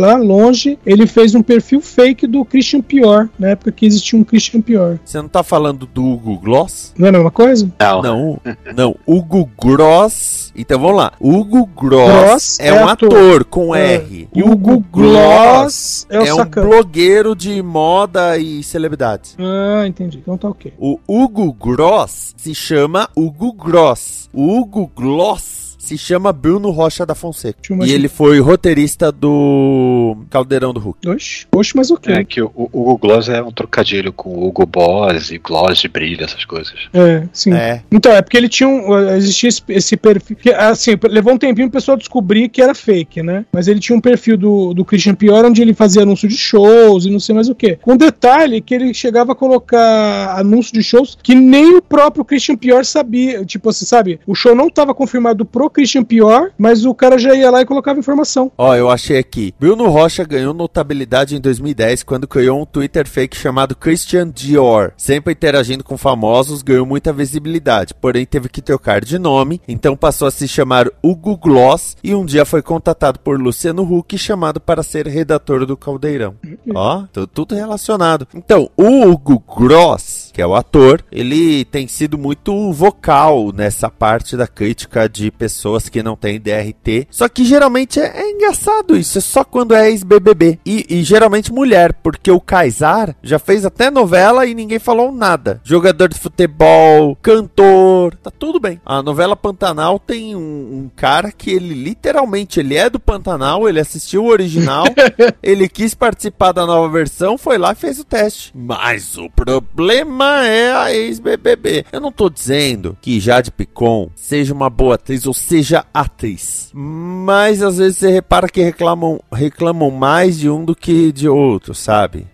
C: lá longe, ele fez um perfil fake do Christian Pior, na época que existia um Christian Pior.
A: Você não tá falando do Hugo Gloss?
C: Não é a mesma coisa?
F: Não.
A: Não, não. Hugo Gross. Então vamos lá. Hugo Gross,
C: Gross
A: é,
C: é
A: um
C: ator.
A: ator, com
C: É.
A: R.
C: Hugo Gloss é o
A: é um
C: sacana.
A: Blogueiro de moda e celebridades.
C: Ah, entendi. Então tá ok.
A: O Hugo Gross se chama Hugo Gross. O Hugo Gloss se chama Bruno Rocha da Fonseca. E ele foi roteirista do Caldeirão do Hulk.
C: Oxe, oxe, mas ok.
F: É que o, o Hugo Gloss é um trocadilho com o Hugo Boss e Gloss de brilho, essas coisas.
C: É, sim.
A: É.
C: Então, é porque ele tinha um. Existia esse, esse perfil. Que, assim, levou um tempinho o pessoal descobrir que era fake, né? Mas ele tinha um perfil do, do Christian Pior onde ele fazia anúncio de shows e não sei mais o que. Com detalhe que ele chegava a colocar anúncio de shows que nem o próprio Christian Pior sabia. Tipo assim, sabe? O show não estava confirmado pro Christian pior, mas o cara já ia lá e colocava informação.
A: Ó, eu achei aqui. Bruno Rocha ganhou notabilidade em 2010 quando criou um Twitter fake chamado Christian Dior. Sempre interagindo com famosos, ganhou muita visibilidade, porém teve que trocar de nome, então passou a se chamar Hugo Gloss e um dia foi contatado por Luciano Huck chamado para ser redator do Caldeirão. Ó, tu- tudo relacionado. Então, o Hugo Gross, que é o ator, ele tem sido muito vocal nessa parte da crítica de pessoas que não têm DRT. Só que geralmente é, é engraçado isso, é só quando é ex-BBB. E, e geralmente mulher, porque o Kaysar já fez até novela e ninguém falou nada. Jogador de futebol, cantor, tá tudo bem. A novela Pantanal tem um, um cara que ele literalmente, ele é do Pantanal, ele assistiu o original, ele quis participar da nova versão, foi lá e fez o teste. Mas o problema é a ex-BBB. Eu não tô dizendo que Jade Picon seja uma boa atriz ou seja atriz. Mas às vezes você repara que reclamam, reclamam mais de um do que de outro, sabe?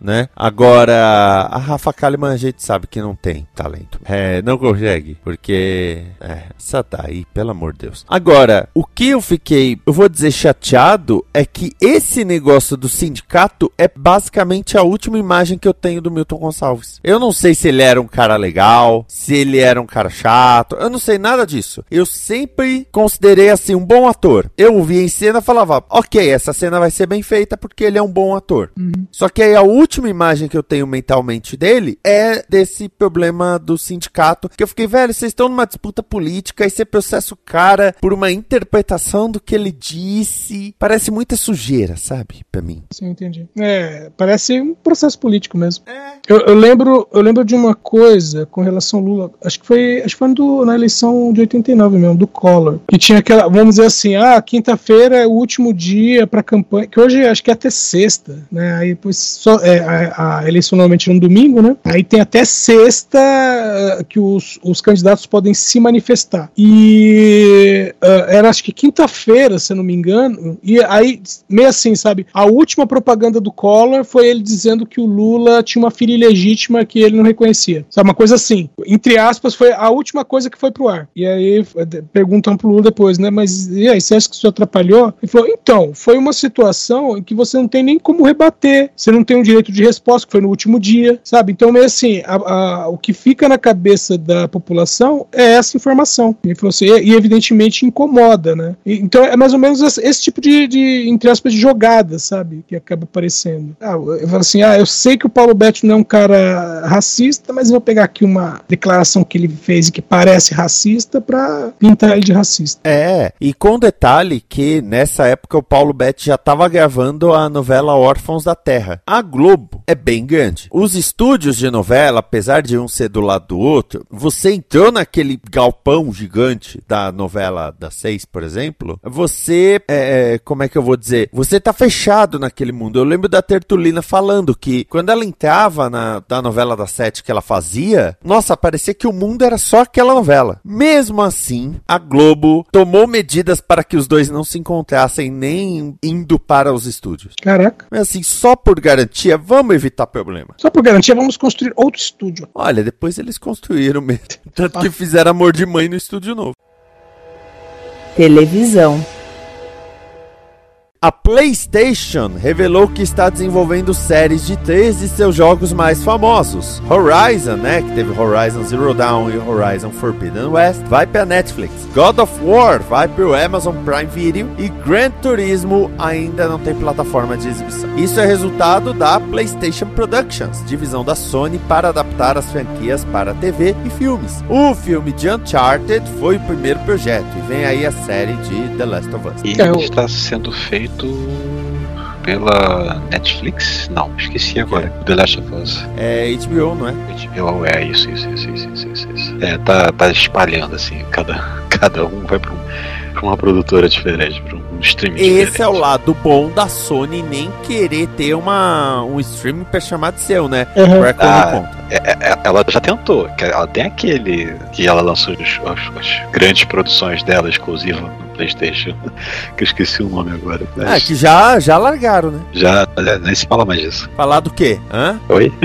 A: Né? Agora, a Rafa Kalimann a gente sabe que não tem talento. É, não consegue, porque. É, essa daí, pelo amor de Deus. Agora, o que eu fiquei, eu vou dizer chateado, é que esse negócio do sindicato é basicamente a última imagem que eu tenho do Milton Gonçalves. Eu não sei se ele era um cara legal, se ele era um cara chato, eu não sei nada disso. Eu sempre considerei assim um bom ator. Eu o via em cena e falava, ok, essa cena vai ser bem feita porque ele é um bom ator. Só que aí a última imagem que eu tenho mentalmente dele é desse problema do sindicato. Que eu fiquei, velho, vocês estão numa disputa política e você processa o cara por uma interpretação do que ele disse. Parece muita sujeira, sabe? Pra mim.
C: Sim, entendi. É, parece um processo político mesmo. Eu, eu lembro, eu lembro de uma coisa com relação ao Lula. Acho que foi, acho que foi do- na eleição de 89 mesmo, do Collor, que tinha aquela, vamos dizer assim, ah, quinta-feira é o último dia para campanha, que hoje acho que é até sexta, né? Aí depois só é, a, a eleição normalmente é no domingo, né? Aí tem até sexta eh, que os, os candidatos podem se manifestar. E eh, era acho que quinta-feira, se não me engano, e aí meio assim, sabe? A última propaganda do Collor foi ele dizendo que o Lula tinha uma filha ilegítima que ele não reconhecia. Sabe, uma coisa assim. Entre aspas, foi a última coisa que foi pro ar. E aí eh, perguntam pro Lula depois, né? Mas e aí, você acha que isso atrapalhou? Ele falou, então, foi uma situação em que você não tem nem como rebater. Você não tem um direito de resposta, que foi no último dia, sabe? Então, meio assim, a- a- o que fica na cabeça da população é essa informação. Ele falou assim, e, e evidentemente incomoda, né? E- então, é mais ou menos esse, esse tipo de, de, entre aspas, de jogada, sabe? Que acaba aparecendo. Ah, eu falo assim, ah, eu sei que o Paulo Betti não é um cara racista, mas eu vou pegar aqui uma declaração que ele fez e que parece racista pra pintar de racista.
A: É, e com detalhe que nessa época o Paulo Betti já estava gravando a novela Órfãos da Terra. A Globo é bem grande. Os estúdios de novela, apesar de um ser do lado do outro, você entrou naquele galpão gigante da novela das seis, por exemplo, você, é, é, como é que eu vou dizer? Você tá fechado naquele mundo. Eu lembro da Tertulina falando que quando ela entrava na da novela das sete que ela fazia, nossa, parecia que o mundo era só aquela novela. Mesmo assim, a Globo tomou medidas para que os dois não se encontrassem nem indo para os estúdios.
C: Caraca.
A: Mas assim, só por garantia, vamos evitar problema.
C: Só por garantia, vamos construir outro estúdio.
A: Olha, depois eles construíram mesmo. Tanto que fizeram amor de mãe no estúdio novo.
B: Televisão.
A: A PlayStation revelou que está desenvolvendo séries de três de seus jogos mais famosos. Horizon, né, que teve Horizon Zero Dawn e Horizon Forbidden West, vai para Netflix. God of War vai para o Amazon Prime Video e Gran Turismo ainda não tem plataforma de exibição. Isso é resultado da PlayStation Productions, divisão da Sony para adaptar as franquias para TV e filmes. O filme de Uncharted foi o primeiro projeto e vem aí a série de The Last of Us.
F: E
C: É,
F: está sendo feito pela Netflix? Não, esqueci agora. The Last of Us.
A: É HBO, não é?
F: HBO, é isso, isso, isso, isso, isso, isso, isso. É, tá, tá espalhando assim, cada, cada um vai pra um. Pra uma produtora diferente, pra um streaming
A: Esse
F: diferente.
A: é o lado bom da Sony nem querer ter uma, um streaming pra chamar de seu, né?
C: Uhum.
F: Ah,
A: conta.
F: É, é, ela já tentou, que ela tem aquele que ela lançou os- as, as grandes produções dela exclusiva no Playstation, que eu esqueci o nome agora.
A: Ah,
F: Mas
A: que já, já largaram, né?
F: já é, nem se fala mais disso.
A: Falar do quê? Hã?
F: Oi?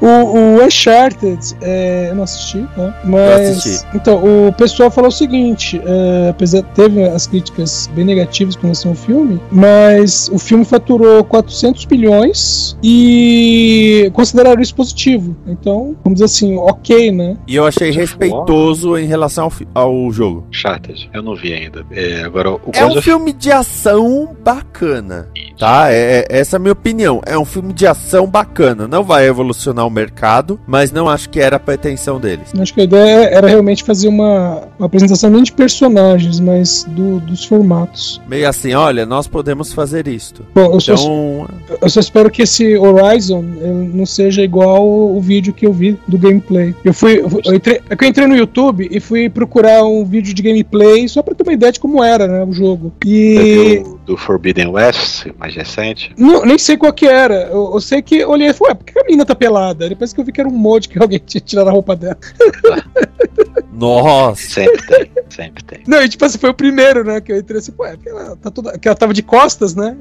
C: O, o Uncharted, é, eu não assisti, né? Mas.
A: assisti.
C: Então, o pessoal falou o seguinte: é, apesar teve as críticas bem negativas com relação ao filme, mas o filme faturou 400 bilhões e consideraram isso positivo. Então, vamos dizer assim, ok, né?
A: E eu achei respeitoso em relação ao, ao jogo.
F: Charted, eu não vi ainda. É, agora, o
A: É um
F: of-
A: filme de ação bacana, tá? É, é- essa é a minha opinião. É um filme de ação bacana. Não vai evolucionar o mercado, mas não acho que era a pretensão deles.
C: Acho que a ideia era realmente fazer uma, uma apresentação nem de personagens, mas do- dos formatos.
A: Meio assim, olha, nós podemos fazer isto.
C: Bom, eu só,
A: Então,
C: eu só espero que esse Horizon não seja igual o vídeo que eu vi do gameplay. Eu fui. Eu, entrei, é que eu entrei no YouTube e fui procurar um vídeo de gameplay só pra ter uma ideia de como era, né, o jogo. E.
F: do, do Forbidden West, mais recente.
C: Não, nem sei qual que era. Eu, eu sei que olhei e falei, ué, por que a menina tá pelada? Depois que eu vi que era um mod que alguém tinha tirado a roupa dela.
A: nossa.
F: Sempre tem, sempre tem.
C: Não, e tipo assim, foi o primeiro, né? Que eu entrei assim, ué, porque ela tá toda. Que ela tava de costas, né?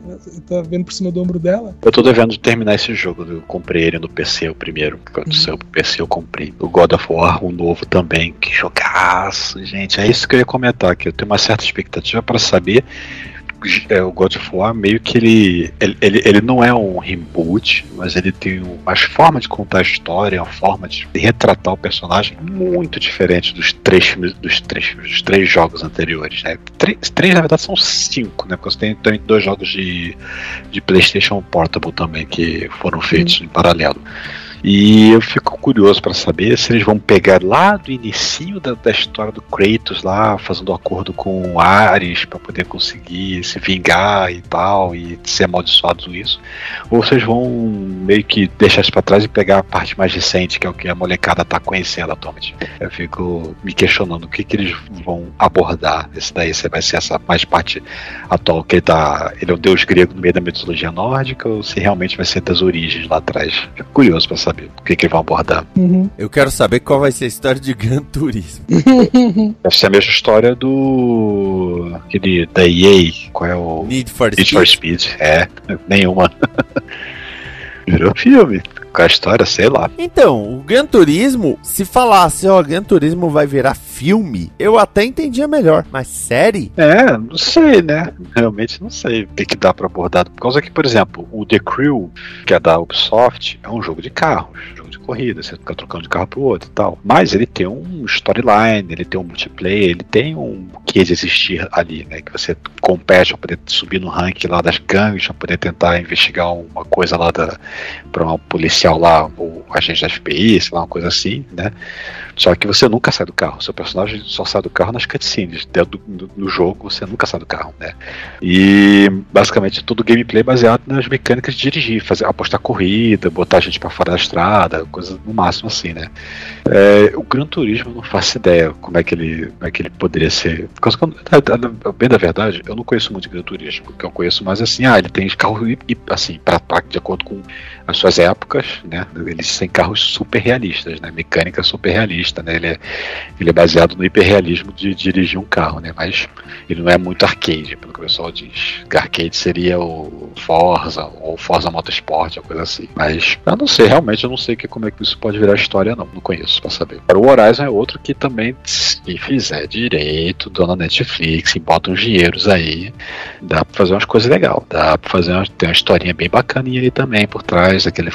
C: Tá vendo por cima do ombro dela.
F: Eu tô devendo terminar esse jogo. Eu comprei ele no PC, o primeiro. No seu PC eu comprei. O God of War, o novo também. Que jogaço, gente. É isso que eu ia comentar aqui. Eu tenho uma certa expectativa para saber. É, o God of War meio que ele, ele, ele, ele não é um reboot, mas ele tem uma forma de contar a história, uma forma de retratar o personagem muito diferente dos três filmes, dos três, dos três jogos anteriores, né? Três, três, na verdade, são cinco, né? Porque você tem dois jogos de, de PlayStation Portable também que foram feitos em paralelo. E eu fico curioso para saber se eles vão pegar lá do inicinho da, da história do Kratos lá, fazendo acordo com o Ares para poder conseguir se vingar e tal, e ser amaldiçoado com isso, ou vocês vão meio que deixar isso para trás e pegar a parte mais recente, que é o que a molecada tá conhecendo atualmente. Eu fico me questionando o que, que eles vão abordar esse daí, vai ser essa mais parte atual, que ele, tá, ele é um deus grego no meio da mitologia nórdica, ou se realmente vai ser das origens lá atrás. Fico curioso para saber o que, que vão abordar.
C: Uhum.
A: Eu quero saber qual vai ser a história de Gran Turismo.
F: Deve ser a mesma história do. aquele da EA, qual é o.
A: Need for
F: Need for
A: Speed.
F: Speed. É, nenhuma. Virou filme. Com a história, sei lá.
A: Então, o Gran Turismo, se falasse, ó, Gran Turismo vai virar filme, eu até entendia melhor. Mas série?
F: É, não sei, né? Realmente não sei o que, que dá pra abordar. Por causa que, por exemplo, o The Crew, que é da Ubisoft, é um jogo de carros, corrida, você fica trocando de carro pro outro e tal. Mas ele tem um storyline, ele tem um multiplayer, ele tem um que de existir ali, né? Que você compete pra poder subir no ranking lá das gangues, pra poder tentar investigar uma coisa lá da, pra um policial lá, ou agente da FBI, sei lá, uma coisa assim, né? Só que você nunca sai do carro. Seu personagem só sai do carro nas cutscenes. Dentro do, do jogo, você nunca sai do carro, né? E basicamente todo gameplay baseado nas mecânicas de dirigir, fazer, apostar corrida, botar a gente pra fora da estrada, coisa no máximo assim, né? É, o Gran Turismo eu não faço ideia como é que ele, como é que ele poderia ser. Causa que, eu- bem da verdade, eu não conheço muito Gran Turismo. O que eu conheço mais é assim, ah, ele tem carros assim, pra, pra- de acordo com as suas épocas, né? Eles têm carros super realistas, né? Mecânica super realista, né? Ele é, ele é baseado no hiperrealismo de dirigir um carro, né? Mas ele não é muito arcade, pelo que o pessoal diz. Arcade seria o Forza ou Forza Motorsport, uma coisa assim. Mas eu não sei, realmente eu não sei que, como é que isso pode virar história, não. Não conheço pra saber. Agora, o Horizon é outro que também, se fizer direito, dona Netflix, e bota uns dinheiros aí, dá pra fazer umas coisas legais. Dá pra fazer uma, tem uma historinha bem bacaninha aí também por trás, aquele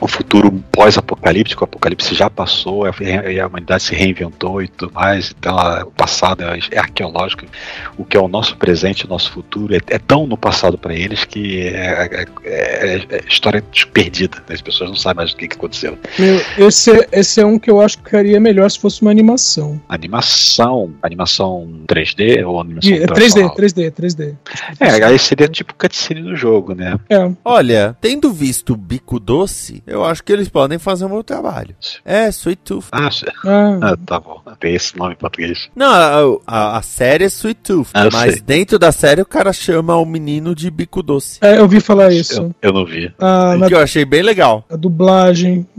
F: o, futuro pós-apocalíptico, o apocalipse já passou, a, e a humanidade se reinventou e tudo mais, então a- o passado é, é arqueológico, o que é o nosso presente, o nosso futuro, é, é tão no passado para eles que é, é- é- é história perdida, né? as pessoas não sabem mais o que, que aconteceu.
C: Meu, esse, é- esse é um que eu acho que ficaria melhor se fosse uma animação.
F: Animação. Animação 3D ou animação
C: E- é 3D,
F: tradicional?
C: 3D, 3D.
F: É, aí seria tipo cutscene do jogo, né?
C: É.
A: Olha, tendo visto o Bico Doce, eu acho que eles podem fazer um bom trabalho. É, Sweet Tooth.
F: Ah,
C: Ah,
F: ah, tá bom. Tem esse nome em português.
A: Não, a, a- a série é Sweet Tooth,
F: Ah,
A: mas
F: sei.
A: dentro da série o cara chama o menino de Bico Doce.
C: é, eu ouvi falar isso.
F: Eu, eu não vi.
C: Ah,
A: O
C: na
A: que eu achei bem legal.
C: a dublagem,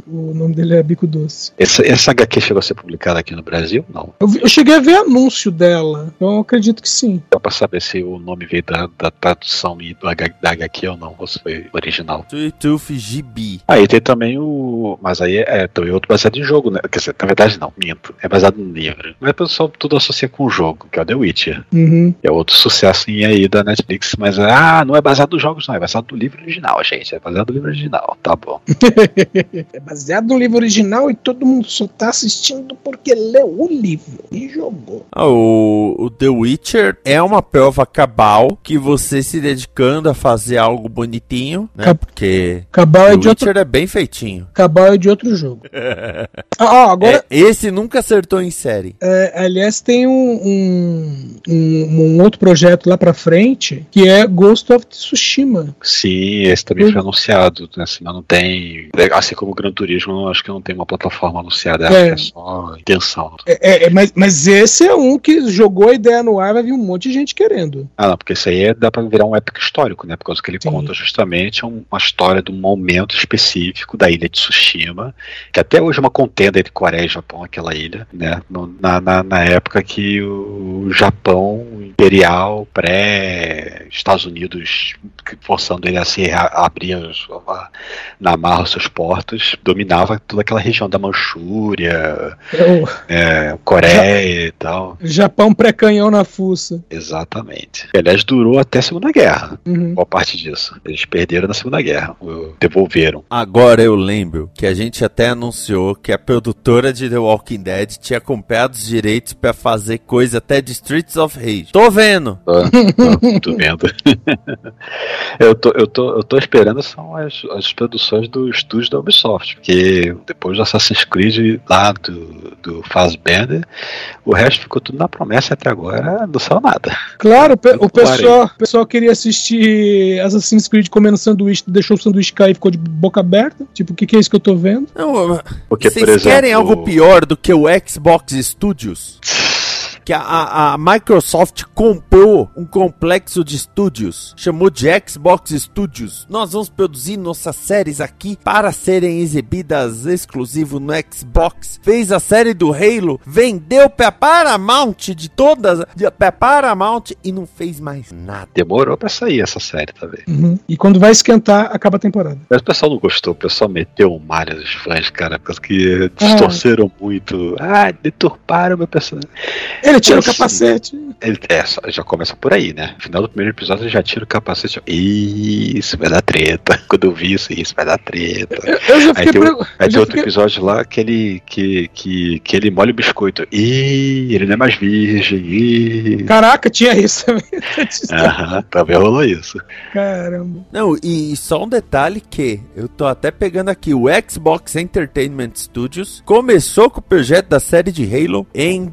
C: o nome dele é Bico Doce.
F: Essa, essa HQ chegou a ser publicada aqui no Brasil? Não.
C: Eu, vi- eu cheguei a ver anúncio dela, então eu acredito que sim.
F: Só pra saber se o nome veio da, da tradução e do H, da HQ ou não, ou se foi original.
A: Sweet Tooth GB.
F: Aí tem também o. Mas aí é também outro baseado em jogo, né? Quer dizer, na verdade não, minto. É baseado no livro. Mas o pessoal tudo associa com o jogo, que é o The Witcher.
C: Uhum.
F: É outro sucesso aí da Netflix, mas ah, não é baseado nos jogos, não, é baseado no livro original, gente. É baseado no livro original, tá bom.
C: É baseado no livro original e todo mundo só tá assistindo porque leu o livro e jogou.
A: Ah, o, o The Witcher é uma prova cabal que você se dedicando a fazer algo bonitinho, né?
C: Cab-
A: Porque
C: Cabal
A: The
C: é de outro,
A: Witcher é bem feitinho.
C: Cabal é de outro jogo. Ah, ó, agora,
A: É, esse nunca acertou em série.
C: é, aliás, tem um, um, um- um outro projeto lá pra frente que é Ghost of Tsushima.
F: Sim, esse também foi anunciado, né? Assim, mas não tem. Assim como o Gran Turismo, acho que não tem uma plataforma anunciada,
C: É.
F: é só intenção.
C: É, é, mas, mas esse é um que jogou a ideia no ar, vai vir um monte de gente querendo.
F: Ah, não, porque isso aí é- dá pra virar um épico histórico, né? Por causa que ele
C: Sim.
F: conta justamente um- uma história de um momento específico da ilha de Tsushima, que até hoje é uma contenda entre Coreia e Japão, aquela ilha, né? Na, na, na época que o Japão imperial, pré-Estados Unidos, forçando ele a se a- abrir os- a- na marra os seus portos, dominava toda aquela região da Manchúria,
C: É
F: é, Coreia e tal.
C: Japão pré-canhão na fuça.
F: Exatamente. E, aliás, durou até a Segunda Guerra.
C: Uhum.
F: Boa parte disso. Eles perderam na Segunda Guerra. Devolveram.
A: Agora eu lembro que a gente até anunciou que a produtora de The Walking Dead tinha comprado os direitos pra fazer coisa até de Streets of Rage. Tô vendo.
F: Tô, tô, tô vendo. eu, tô, eu, tô, eu tô esperando são as, as produções do estúdio da Ubisoft. Porque depois do Assassin's Creed lá do, do Fassbender, o resto ficou tudo na promessa e até agora não saiu nada.
C: Claro, o pe- o pessoal, o pessoal queria assistir Assassin's Creed comendo sanduíche, deixou o sanduíche cair e ficou de boca aberta. Tipo, o que, que é isso que eu tô vendo?
A: Não,
F: Porque,
A: vocês
F: por exemplo,
A: querem algo pior do que o Xbox Studios? Que a, a- a Microsoft comprou um complexo de estúdios, chamou de Xbox Studios. Nós vamos produzir nossas séries aqui para serem exibidas exclusivo no Xbox. Fez a série do Halo, vendeu pra Paramount de todas, pra Paramount e não fez mais nada.
F: Demorou pra sair essa série também.
C: Uhum. E quando vai esquentar, acaba a temporada.
F: Mas o pessoal não gostou, o pessoal meteu um malha dos fãs, cara, porque que distorceram muito. Ah, deturparam meu personagem.
C: Ele tira o capacete.
F: Ele, é, só- já começa por aí, né? No final do primeiro episódio ele já tira o capacete. Isso vai dar treta. Quando eu vi isso, isso vai dar treta.
C: Eu já
F: Aí tem, o- aí
C: eu
F: tem
C: já
F: outro
C: fiquei-
F: episódio lá que ele, que, que, que ele molha o biscoito. Ih, ele não é mais virgem. Ih.
C: Caraca, tinha isso também.
F: Aham, também rolou isso.
C: Caramba.
A: Não, e só um detalhe que eu tô até pegando aqui, o Xbox Entertainment Studios começou com o projeto da série de Halo em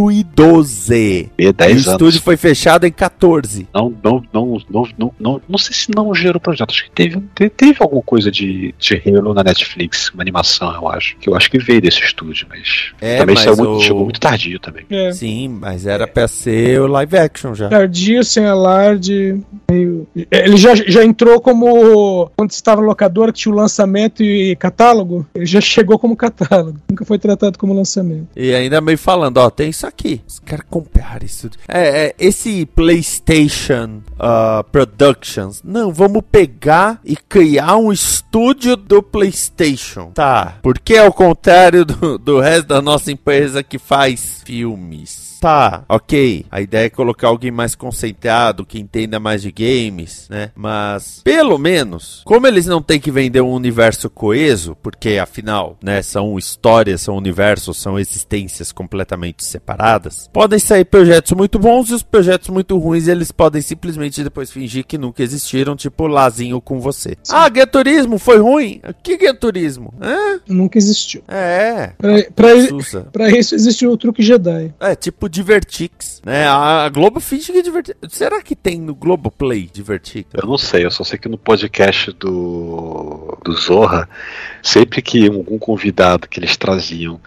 A: 2012.
F: E
A: E o
F: 10 anos.
A: estúdio foi fechado em 14.
F: Não, não, não, não, não, não, não sei se não gerou projeto. Acho que teve, te- teve alguma coisa de, de Halo na Netflix, uma animação, eu acho. Que eu acho que veio desse estúdio, mas.
A: É,
F: também
A: mas
F: saiu muito,
A: o-
F: chegou muito tardio também.
C: É.
A: Sim, mas era pra ser o live action já.
C: Tardio, sem alarde. meio- Ele já, já entrou como. Quando estava no locadora, que tinha o lançamento e catálogo. Ele já chegou como catálogo. Nunca foi tratado como lançamento.
A: E ainda meio falando, ó, tem isso aqui. Os caras compraram isso. É, é, esse PlayStation ah, Productions. Não, vamos pegar e criar um estúdio do PlayStation. Tá. Porque ao contrário do, do resto da nossa empresa que faz filmes. Tá, ok. A ideia é colocar alguém mais concentrado, que entenda mais de games, né? Mas, pelo menos, como eles não têm que vender um universo coeso, porque afinal, né, são histórias, são universos, são existências completamente separadas podem sair projetos muito bons e os projetos muito ruins eles podem simplesmente depois fingir que nunca existiram, tipo Lazinho com você. Ah, Guia Turismo foi ruim? Que Guia Turismo? Hã?
C: Nunca existiu.
A: É.
C: Pra, pra, pra isso existe o truque Jedi.
A: É, tipo Divertix, né? A, Globo finge que é Divertix. Será que tem no Globoplay Divertix?
F: Eu não sei, eu só sei que no podcast do, do Zorra, sempre que algum convidado que eles traziam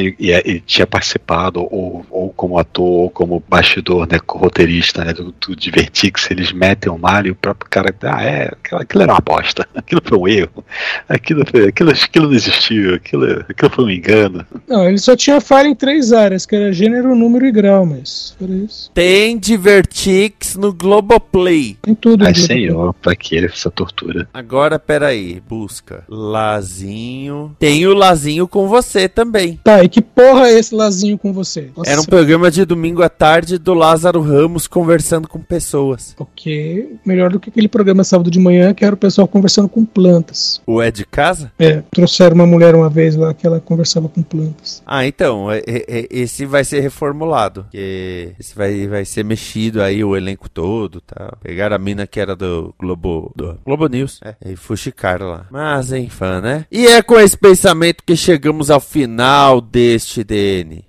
F: e, e- e tinha participado, ou, ou como ator, ou como bastidor, né, roteirista né, do, do Divertix, eles metem o malho e o próprio cara, ah, é, aquilo, aquilo era uma bosta, aquilo foi um erro, aquilo, foi- aquilo, aquilo não existiu, aquilo, aquilo foi um engano.
C: Não, ele só tinha falha em três áreas, que era gênero, número e grau, mas por isso.
A: Tem Divertix no Globoplay.
C: Tem tudo.
F: Ai, senhor, pra que essa tortura?
A: Agora, peraí, busca. Lazinho. Tem o Lazinho com você também.
C: Tá, e que porra é esse Lazinho com você? Nossa,
A: Era um programa de domingo à tarde do Lázaro Ramos conversando com pessoas.
C: Ok, melhor do que aquele programa sábado de manhã, que era o pessoal conversando com plantas.
A: O é de casa?
C: É, trouxeram uma mulher uma vez lá que ela conversava com plantas.
A: Ah, então, é- é- é- esse vai ser reformulado. Que esse vai, vai ser mexido aí, o elenco todo, tá? Pegaram a mina que era do Globo, do Globo News, é, e fuxicaram lá. Mas, enfim, né? E é com esse pensamento que chegamos ao final deste DN.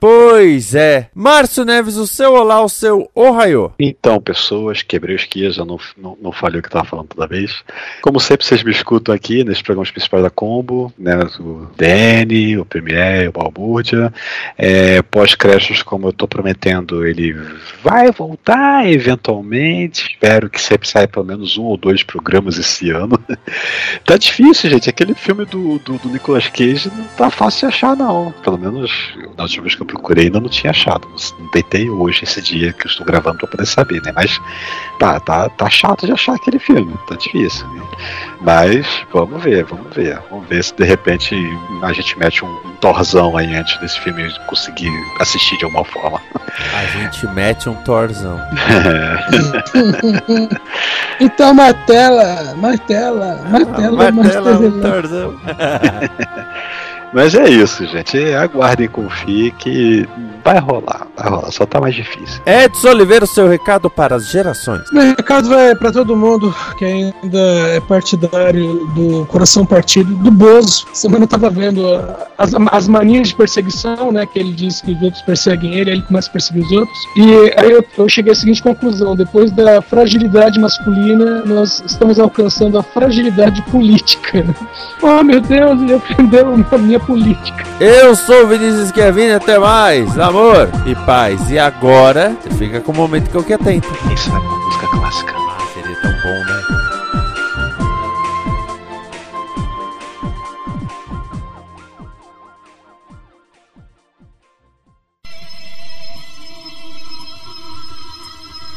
A: Pois é. Márcio Neves, o seu olá, o seu ohaiô.
F: Então, pessoas, quebrei os quias, eu não, não, não falei o que estava falando toda vez. Como sempre, vocês me escutam aqui nos programas principais da Combo, né? O DN, o Premiere, o Balbúrdia. É, Pós-créditos, como eu estou prometendo, ele vai voltar eventualmente. Espero que sempre saia pelo menos um ou dois programas esse ano. tá difícil, gente. Aquele filme do, do, do Nicolas Cage não tá fácil de achar, não. Pelo menos na última vez que eu procurei ainda não tinha achado. Não tentei hoje, esse dia que eu estou gravando pra poder saber, né? Mas tá, tá, tá chato de achar aquele filme, tá difícil. Mas vamos ver, vamos ver. Vamos ver se de repente a gente mete um, um torzão aí antes desse filme conseguir assistir de alguma forma.
A: A gente mete um torzão.
C: Então, martela, martela, martela,
A: Martela um
C: martela.
A: torzão.
F: Mas é isso, gente. Aguardem e confiem que vai rolar, vai rolar, só tá mais difícil.
A: Edson Oliveira, o seu recado para as gerações.
C: Meu recado vai pra todo mundo que ainda é partidário do Coração Partido, do Bozo. Semana eu tava vendo as, as manias de perseguição, né? Que ele diz que os outros perseguem ele, aí ele começa a perseguir os outros. E aí eu, eu cheguei à seguinte conclusão: depois da fragilidade masculina, nós estamos alcançando a fragilidade política. Oh meu Deus, ele ofendeu a minha política.
A: Eu sou o Vinícius Kevin, até mais, amor e paz. E agora, você fica com o momento que eu que atento.
F: Isso é uma música clássica.
A: Ah, seria tão bom, né?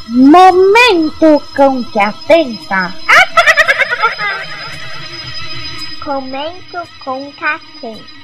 G: Momento com que atenta. Comento com catenta.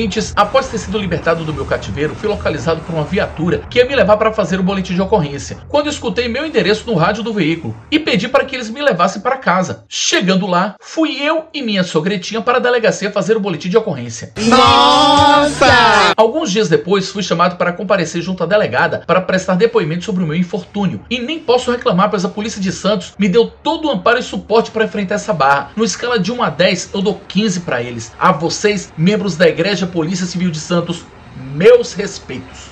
H: Ouvintes, após ter sido libertado do meu cativeiro, fui localizado por uma viatura que ia me levar para fazer o boletim de ocorrência. Quando escutei meu endereço no rádio do veículo e pedi para que eles me levassem para casa. Chegando lá, fui eu e minha sogretinha para a delegacia fazer o boletim de ocorrência.
E: Nossa!
H: Alguns dias depois, fui chamado para comparecer junto à delegada para prestar depoimento sobre o meu infortúnio. E nem posso reclamar, pois a polícia de Santos me deu todo o amparo e suporte para enfrentar essa barra. No escala de 1 a 10, eu dou 15 para eles. A vocês, membros da Igreja Polícia Civil de Santos, meus respeitos.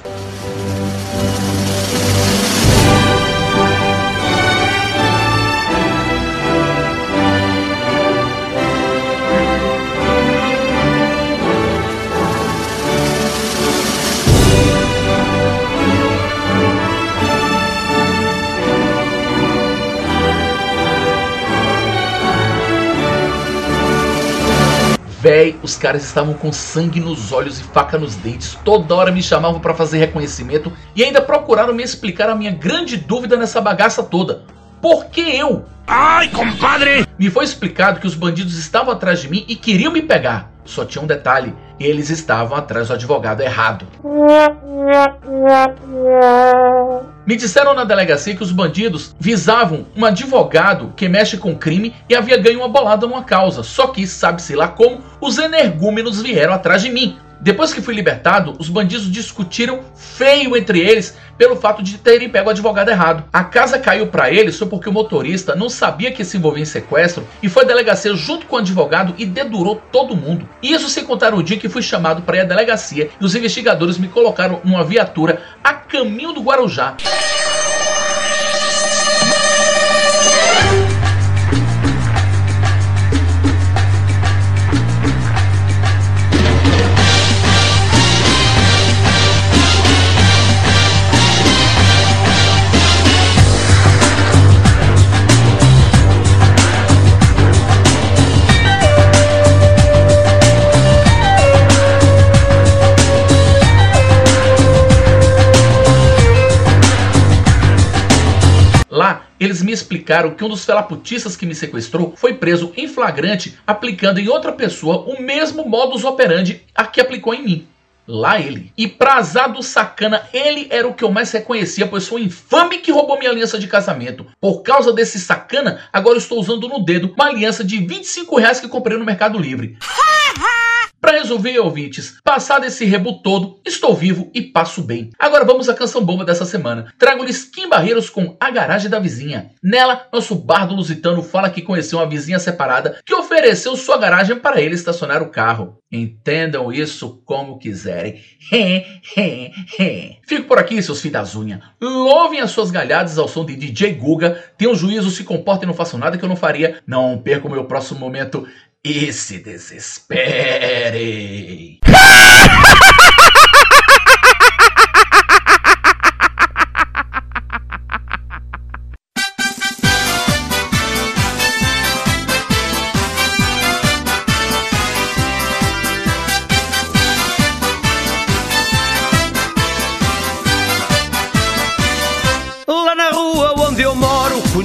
H: Véi, os caras estavam com sangue nos olhos e faca nos dentes, toda hora me chamavam para fazer reconhecimento e ainda procuraram me explicar a minha grande dúvida nessa bagaça toda. Por que eu?
E: Ai, compadre!
H: Me foi explicado que os bandidos estavam atrás de mim e queriam me pegar. Só tinha um detalhe: eles estavam atrás do advogado errado. Me disseram na delegacia que os bandidos visavam um advogado que mexe com crime e havia ganho uma bolada numa causa. Só que, sabe-se lá como, os energúmenos vieram atrás de mim. Depois que fui libertado, os bandidos discutiram feio entre eles pelo fato de terem pego o advogado errado. A casa caiu para eles só porque o motorista não sabia que se envolvia em sequestro e foi à delegacia junto com o advogado e dedurou todo mundo. E isso sem contar o dia que fui chamado para ir à delegacia e os investigadores me colocaram numa viatura a caminho do Guarujá. Eles me explicaram que um dos felaputistas que me sequestrou foi preso em flagrante aplicando em outra pessoa o mesmo modus operandi a que aplicou em mim. Lá ele. E pra azar do sacana, ele era o que eu mais reconhecia, pois foi o infame que roubou minha aliança de casamento. Por causa desse sacana, agora estou usando no dedo uma aliança de 25 reais que comprei no Mercado Livre. Para resolver, ouvintes, passado esse rebu todo, estou vivo e passo bem. Agora vamos à canção bomba dessa semana. Trago-lhes Kim Barreiros com A Garagem da Vizinha. Nela, nosso bardo lusitano fala que conheceu uma vizinha separada que ofereceu sua garagem para ele estacionar o carro. Entendam isso como quiserem. Fico por aqui, seus filhos das unhas. Louvem as suas galhadas ao som de DJ Guga. Tenham juízo, se comportem e não façam nada que eu não faria. Não percam meu próximo momento e se desesperem.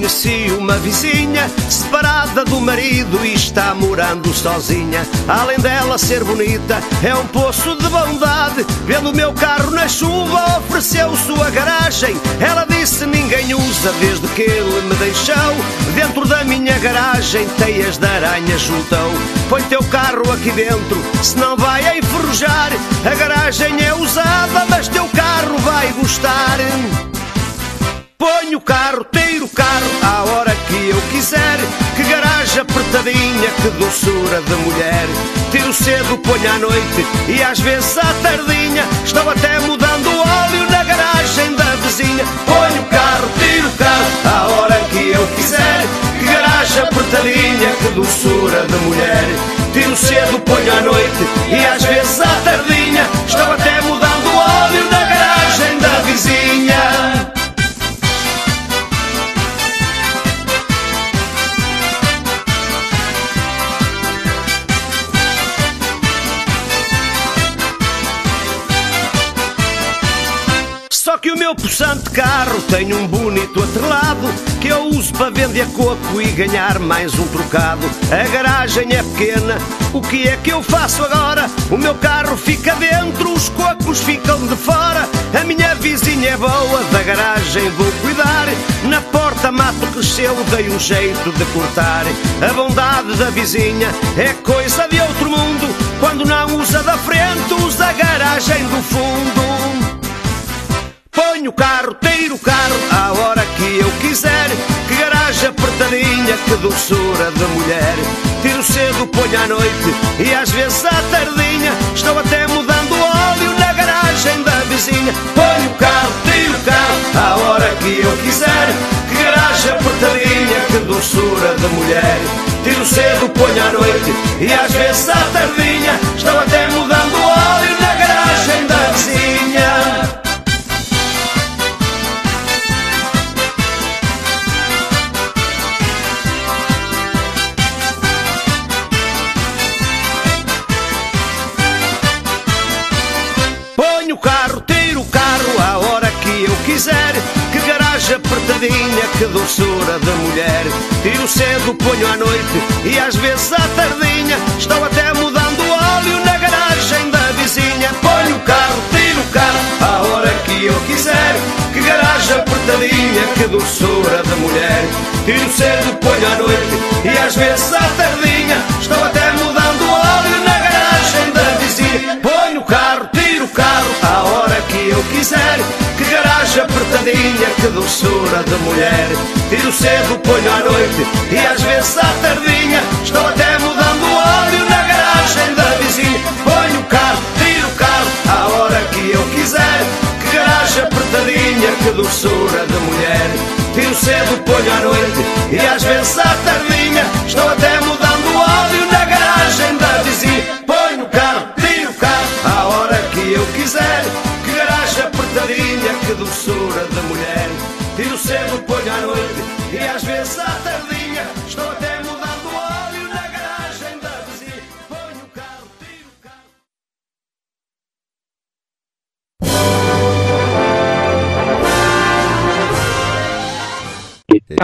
I: conheci uma vizinha separada do marido e está morando sozinha. Além dela ser bonita, é um poço de bondade. Vendo meu carro na chuva, ofereceu sua garagem. Ela disse ninguém usa desde que ele me deixou. Dentro da minha garagem, teias de aranha juntou. Põe teu carro aqui dentro, senão vai enferrujar. A garagem é usada, mas teu carro vai gostar. Ponho o carro, tiro o carro à hora que eu quiser. Que garagem apertadinha, que doçura de mulher. Tiro cedo, ponho à noite e às vezes à tardinha. Estou até mudando o óleo na garagem da vizinha. Ponho o carro, tiro o carro à hora que eu quiser. Que garagem apertadinha, que doçura de mulher. Tiro cedo, ponho à noite e às vezes à tardinha. Que o meu possante carro tem um bonito atrelado que eu uso para vender coco e ganhar mais um trocado. A garagem é pequena, o que é que eu faço agora? O meu carro fica dentro, os cocos ficam de fora. A minha vizinha é boa, da garagem vou cuidar. Na porta mato cresceu, dei um jeito de cortar. A bondade da vizinha é coisa de outro mundo. Quando não usa da frente, usa a garagem do fundo. Ponho o carro, tiro o carro à hora que eu quiser. Que garagem apertadinha, que doçura de mulher. Tiro cedo, ponho à noite e às vezes à tardinha. Estou até mudando óleo na garagem da vizinha. Ponho o carro, tiro o carro à hora que eu quiser. Que garagem apertadinha, que doçura de mulher. Tiro cedo, ponho à noite e às vezes à tardinha. Estou até mudando óleo na garagem da vizinha. Apertadinha, que doçura de mulher. Tiro cedo, ponho à noite e às vezes à tardinha. Estou até mudando óleo na garagem da vizinha. Ponho o carro, tiro o carro, à hora que eu quiser. Que garagem apertadinha, que doçura de mulher. Tiro cedo, ponho à noite e às vezes à tardinha. Estou até mudando óleo na garagem da vizinha. Ponho o carro, tiro o carro, à hora que eu quiser. Garagem apertadinha, que doçura de mulher. Tiro cedo, ponho à noite e às vezes à tardinha. Estou até mudando o óleo na garagem da vizinha. Ponho o carro, tiro o carro, à hora que eu quiser. Que garagem apertadinha, que doçura de mulher. Tiro cedo, ponho à noite e às vezes à tardinha. Estou até mudando o óleo na que doçura de mulher. Tiro cedo, ponho à noite e às vezes à tardinha. Estou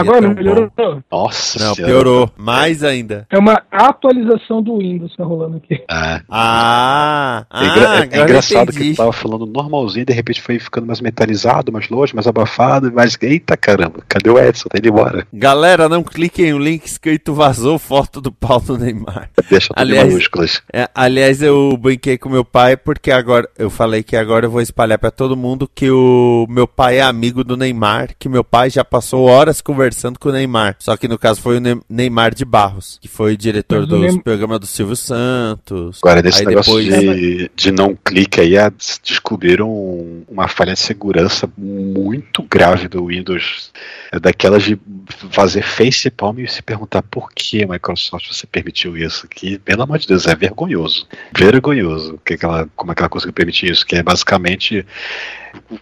C: Agora
A: tão
C: melhorou?
A: bom.
F: Nossa
A: Não,
F: senhora.
A: piorou. Mais ainda.
C: É uma atualização do Windows que tá rolando aqui.
F: Ah,
A: Ah,
F: é,
A: ah,
F: é
A: agora
F: engraçado que tava falando normalzinho, de repente foi ficando mais metalizado, mais longe, mais abafado, mais. Eita caramba, cadê o Edson? Tá indo embora.
A: Galera, não cliquem no link escrito vazou foto do pau do Neymar.
F: Deixa tudo
A: Aliás-
F: minúsculas.
A: É, aliás, eu brinquei com meu pai porque agora eu falei que agora eu vou espalhar pra todo mundo que o meu pai é amigo do Neymar, que meu pai já passou horas conversando com o Neymar. Só que no caso foi o Ne- Neymar de Barros, que foi diretor do
C: Neym-
A: programa do Silvio Santos.
F: Agora, nesse
A: Aí
F: negócio
A: depois-
F: de, de não clique aí, ah, descobriram uma falha de segurança muito grave do Windows. É daquelas de fazer face palm e se perguntar por que Microsoft você permitiu isso. Que, pelo amor de Deus, é vergonhoso. Vergonhoso. Que aquela, como é que ela conseguiu permitir isso? Que é basicamente.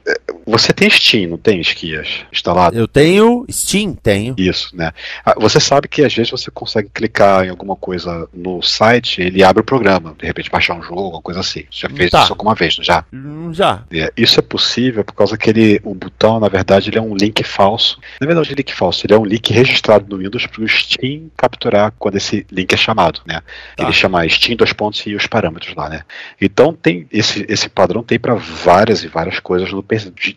F: é, Você tem Steam, não tem, Esquias? Instalado?
A: Eu tenho Steam, tenho.
F: Isso, né? Ah, Você sabe que às vezes você consegue clicar em alguma coisa no site, ele abre o programa, de repente baixar um jogo, alguma coisa assim. Você já fez
A: Tá.
F: isso alguma vez, não já?
A: Já.
F: É, Isso é possível por causa que ele, o botão, na verdade, ele é um link falso. Na verdade, é link falso, ele é um link registrado no Windows para o Steam capturar quando esse link é chamado, né?
A: Tá.
F: Ele chama Steam dois pontos e os parâmetros lá, né? Então tem esse, esse padrão tem para várias e várias coisas no.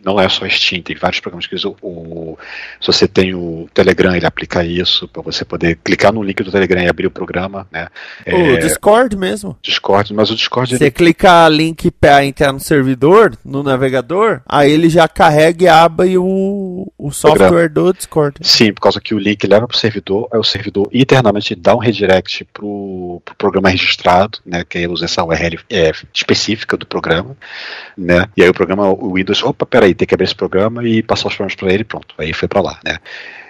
F: Não é só Steam, tem vários programas que usam o, se você tem o Telegram, ele aplica isso para você poder clicar no link do Telegram e abrir o programa, né?
A: O
F: É,
A: Discord mesmo.
F: Discord, mas o Discord
A: Você
F: ele,
A: clica link pra entrar no servidor, no navegador, aí ele já carrega e abre o, o software do Discord.
F: Sim, por causa que o link leva para o servidor, aí o servidor internamente dá um redirect para o pro programa registrado, né, que aí usa essa URL é, específica do programa, né, e aí o programa, o Windows, opa, peraí, tem que abrir esse programa e passar os programas para ele, pronto, aí foi para lá, né.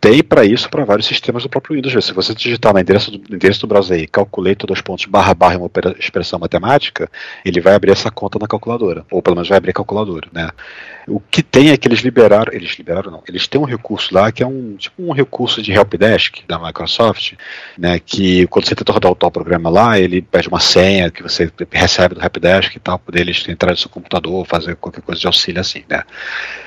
F: Tem para isso para vários sistemas do próprio Windows. Se você digitar no endereço do, endereço do browser aí, calculator dois pontos barra barra uma expressão matemática, ele vai abrir essa conta na calculadora, ou pelo menos vai abrir a calculadora, né. O que tem é que eles liberaram, eles liberaram não, eles têm um recurso lá que é um tipo um recurso de helpdesk da Microsoft, né, que quando você tenta rodar o tal programa lá, ele pede uma senha que você recebe do helpdesk e tal, poder eles entrar no seu computador, fazer qualquer coisa de auxílio assim, né.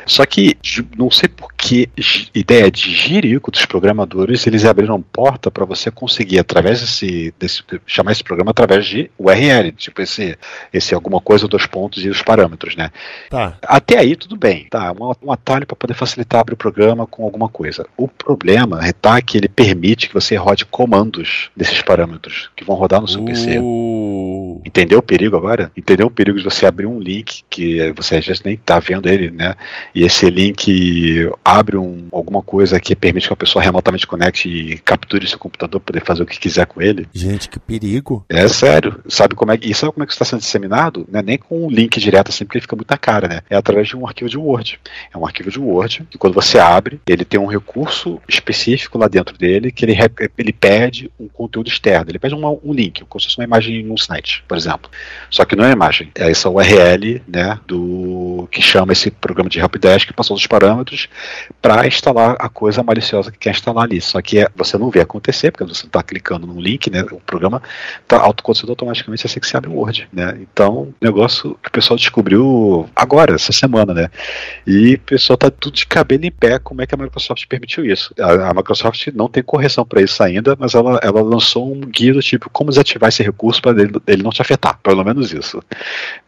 F: Só que não sei por que ideia de jirico dos programadores, eles abriram porta para você conseguir através desse, desse chamar esse programa através de URL, tipo esse esse alguma coisa dois pontos e os parâmetros, né.
A: Tá.
F: Até aí tudo bem, tá? Um, um atalho para poder facilitar abrir o programa com alguma coisa. O problema tá que ele permite que você rode comandos desses parâmetros que vão rodar no seu PC.
A: Uh,
F: Entendeu o perigo agora? Entendeu o perigo de você abrir um link que você às vezes nem tá vendo ele, né? E esse link abre um, alguma coisa que permite que a pessoa remotamente conecte e capture seu computador para poder fazer o que quiser com ele.
A: gente, que perigo.
F: É sério. Sabe como é que, e sabe como é que está sendo disseminado? É nem com um link direto assim, porque ele fica muito na cara, né? É através de um arquivo de Word. É um arquivo de Word que quando você abre, ele tem um recurso específico lá dentro dele que ele, ele pede um conteúdo externo. Ele pede uma- um link, como se fosse uma imagem num site, por exemplo. Só que não é uma imagem, é essa URL, né, do que chama esse programa de helpdesk, passou os parâmetros para instalar a coisa maliciosa que quer instalar ali. Só que é, você não vê acontecer, porque você está clicando num link, né? O programa está autoconduzido automaticamente assim que você abre o Word, né? Então, negócio que o pessoal descobriu agora, essa semana, né? E o pessoal tá tudo de cabelo em pé, como é que a Microsoft permitiu isso? A, a Microsoft não tem correção para isso ainda, mas ela, ela lançou um guia do tipo como desativar esse recurso para ele, ele, não te afetar, pelo menos isso.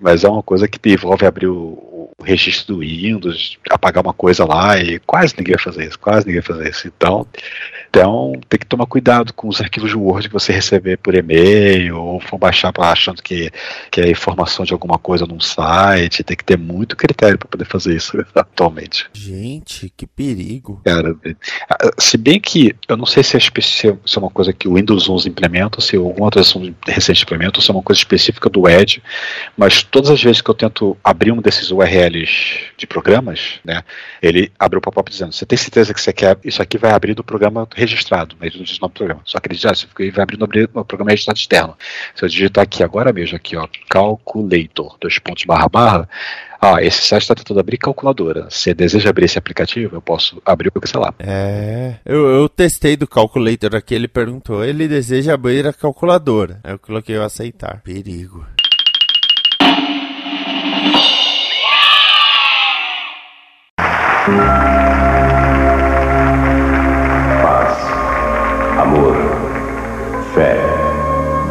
F: Mas é uma coisa que envolve abrir o, o registro do Windows, apagar uma coisa lá e quase ninguém vai fazer isso, quase ninguém vai fazer isso. Então, então tem que tomar cuidado com os arquivos de Word que você receber por e-mail ou for baixar achando que, que é informação de alguma coisa num site. Tem que ter muito critério para poder fazer isso atualmente.
A: Gente, que perigo.
F: Cara, se bem que eu não sei se é, se é uma coisa que o Windows 11 implementa, se alguma outra versão recente implementa, ou se é uma coisa específica do Edge, mas todas as vezes que eu tento abrir um desses URLs de programas, né, ele abre o pop-up dizendo: Você tem certeza que você quer? Isso aqui vai abrir do programa registrado, mas não nome do programa. Só que ele diz: ah, vai abrir no, no programa registrado externo. Se eu digitar aqui agora mesmo, aqui, ó, calculator, dois pontos barra barra, ah, esse site está tentando abrir calculadora. Se deseja abrir esse aplicativo, eu posso abrir o sei lá.
A: É, eu, eu testei do calculator aqui, ele perguntou, ele deseja abrir a calculadora. Eu coloquei o aceitar. Perigo.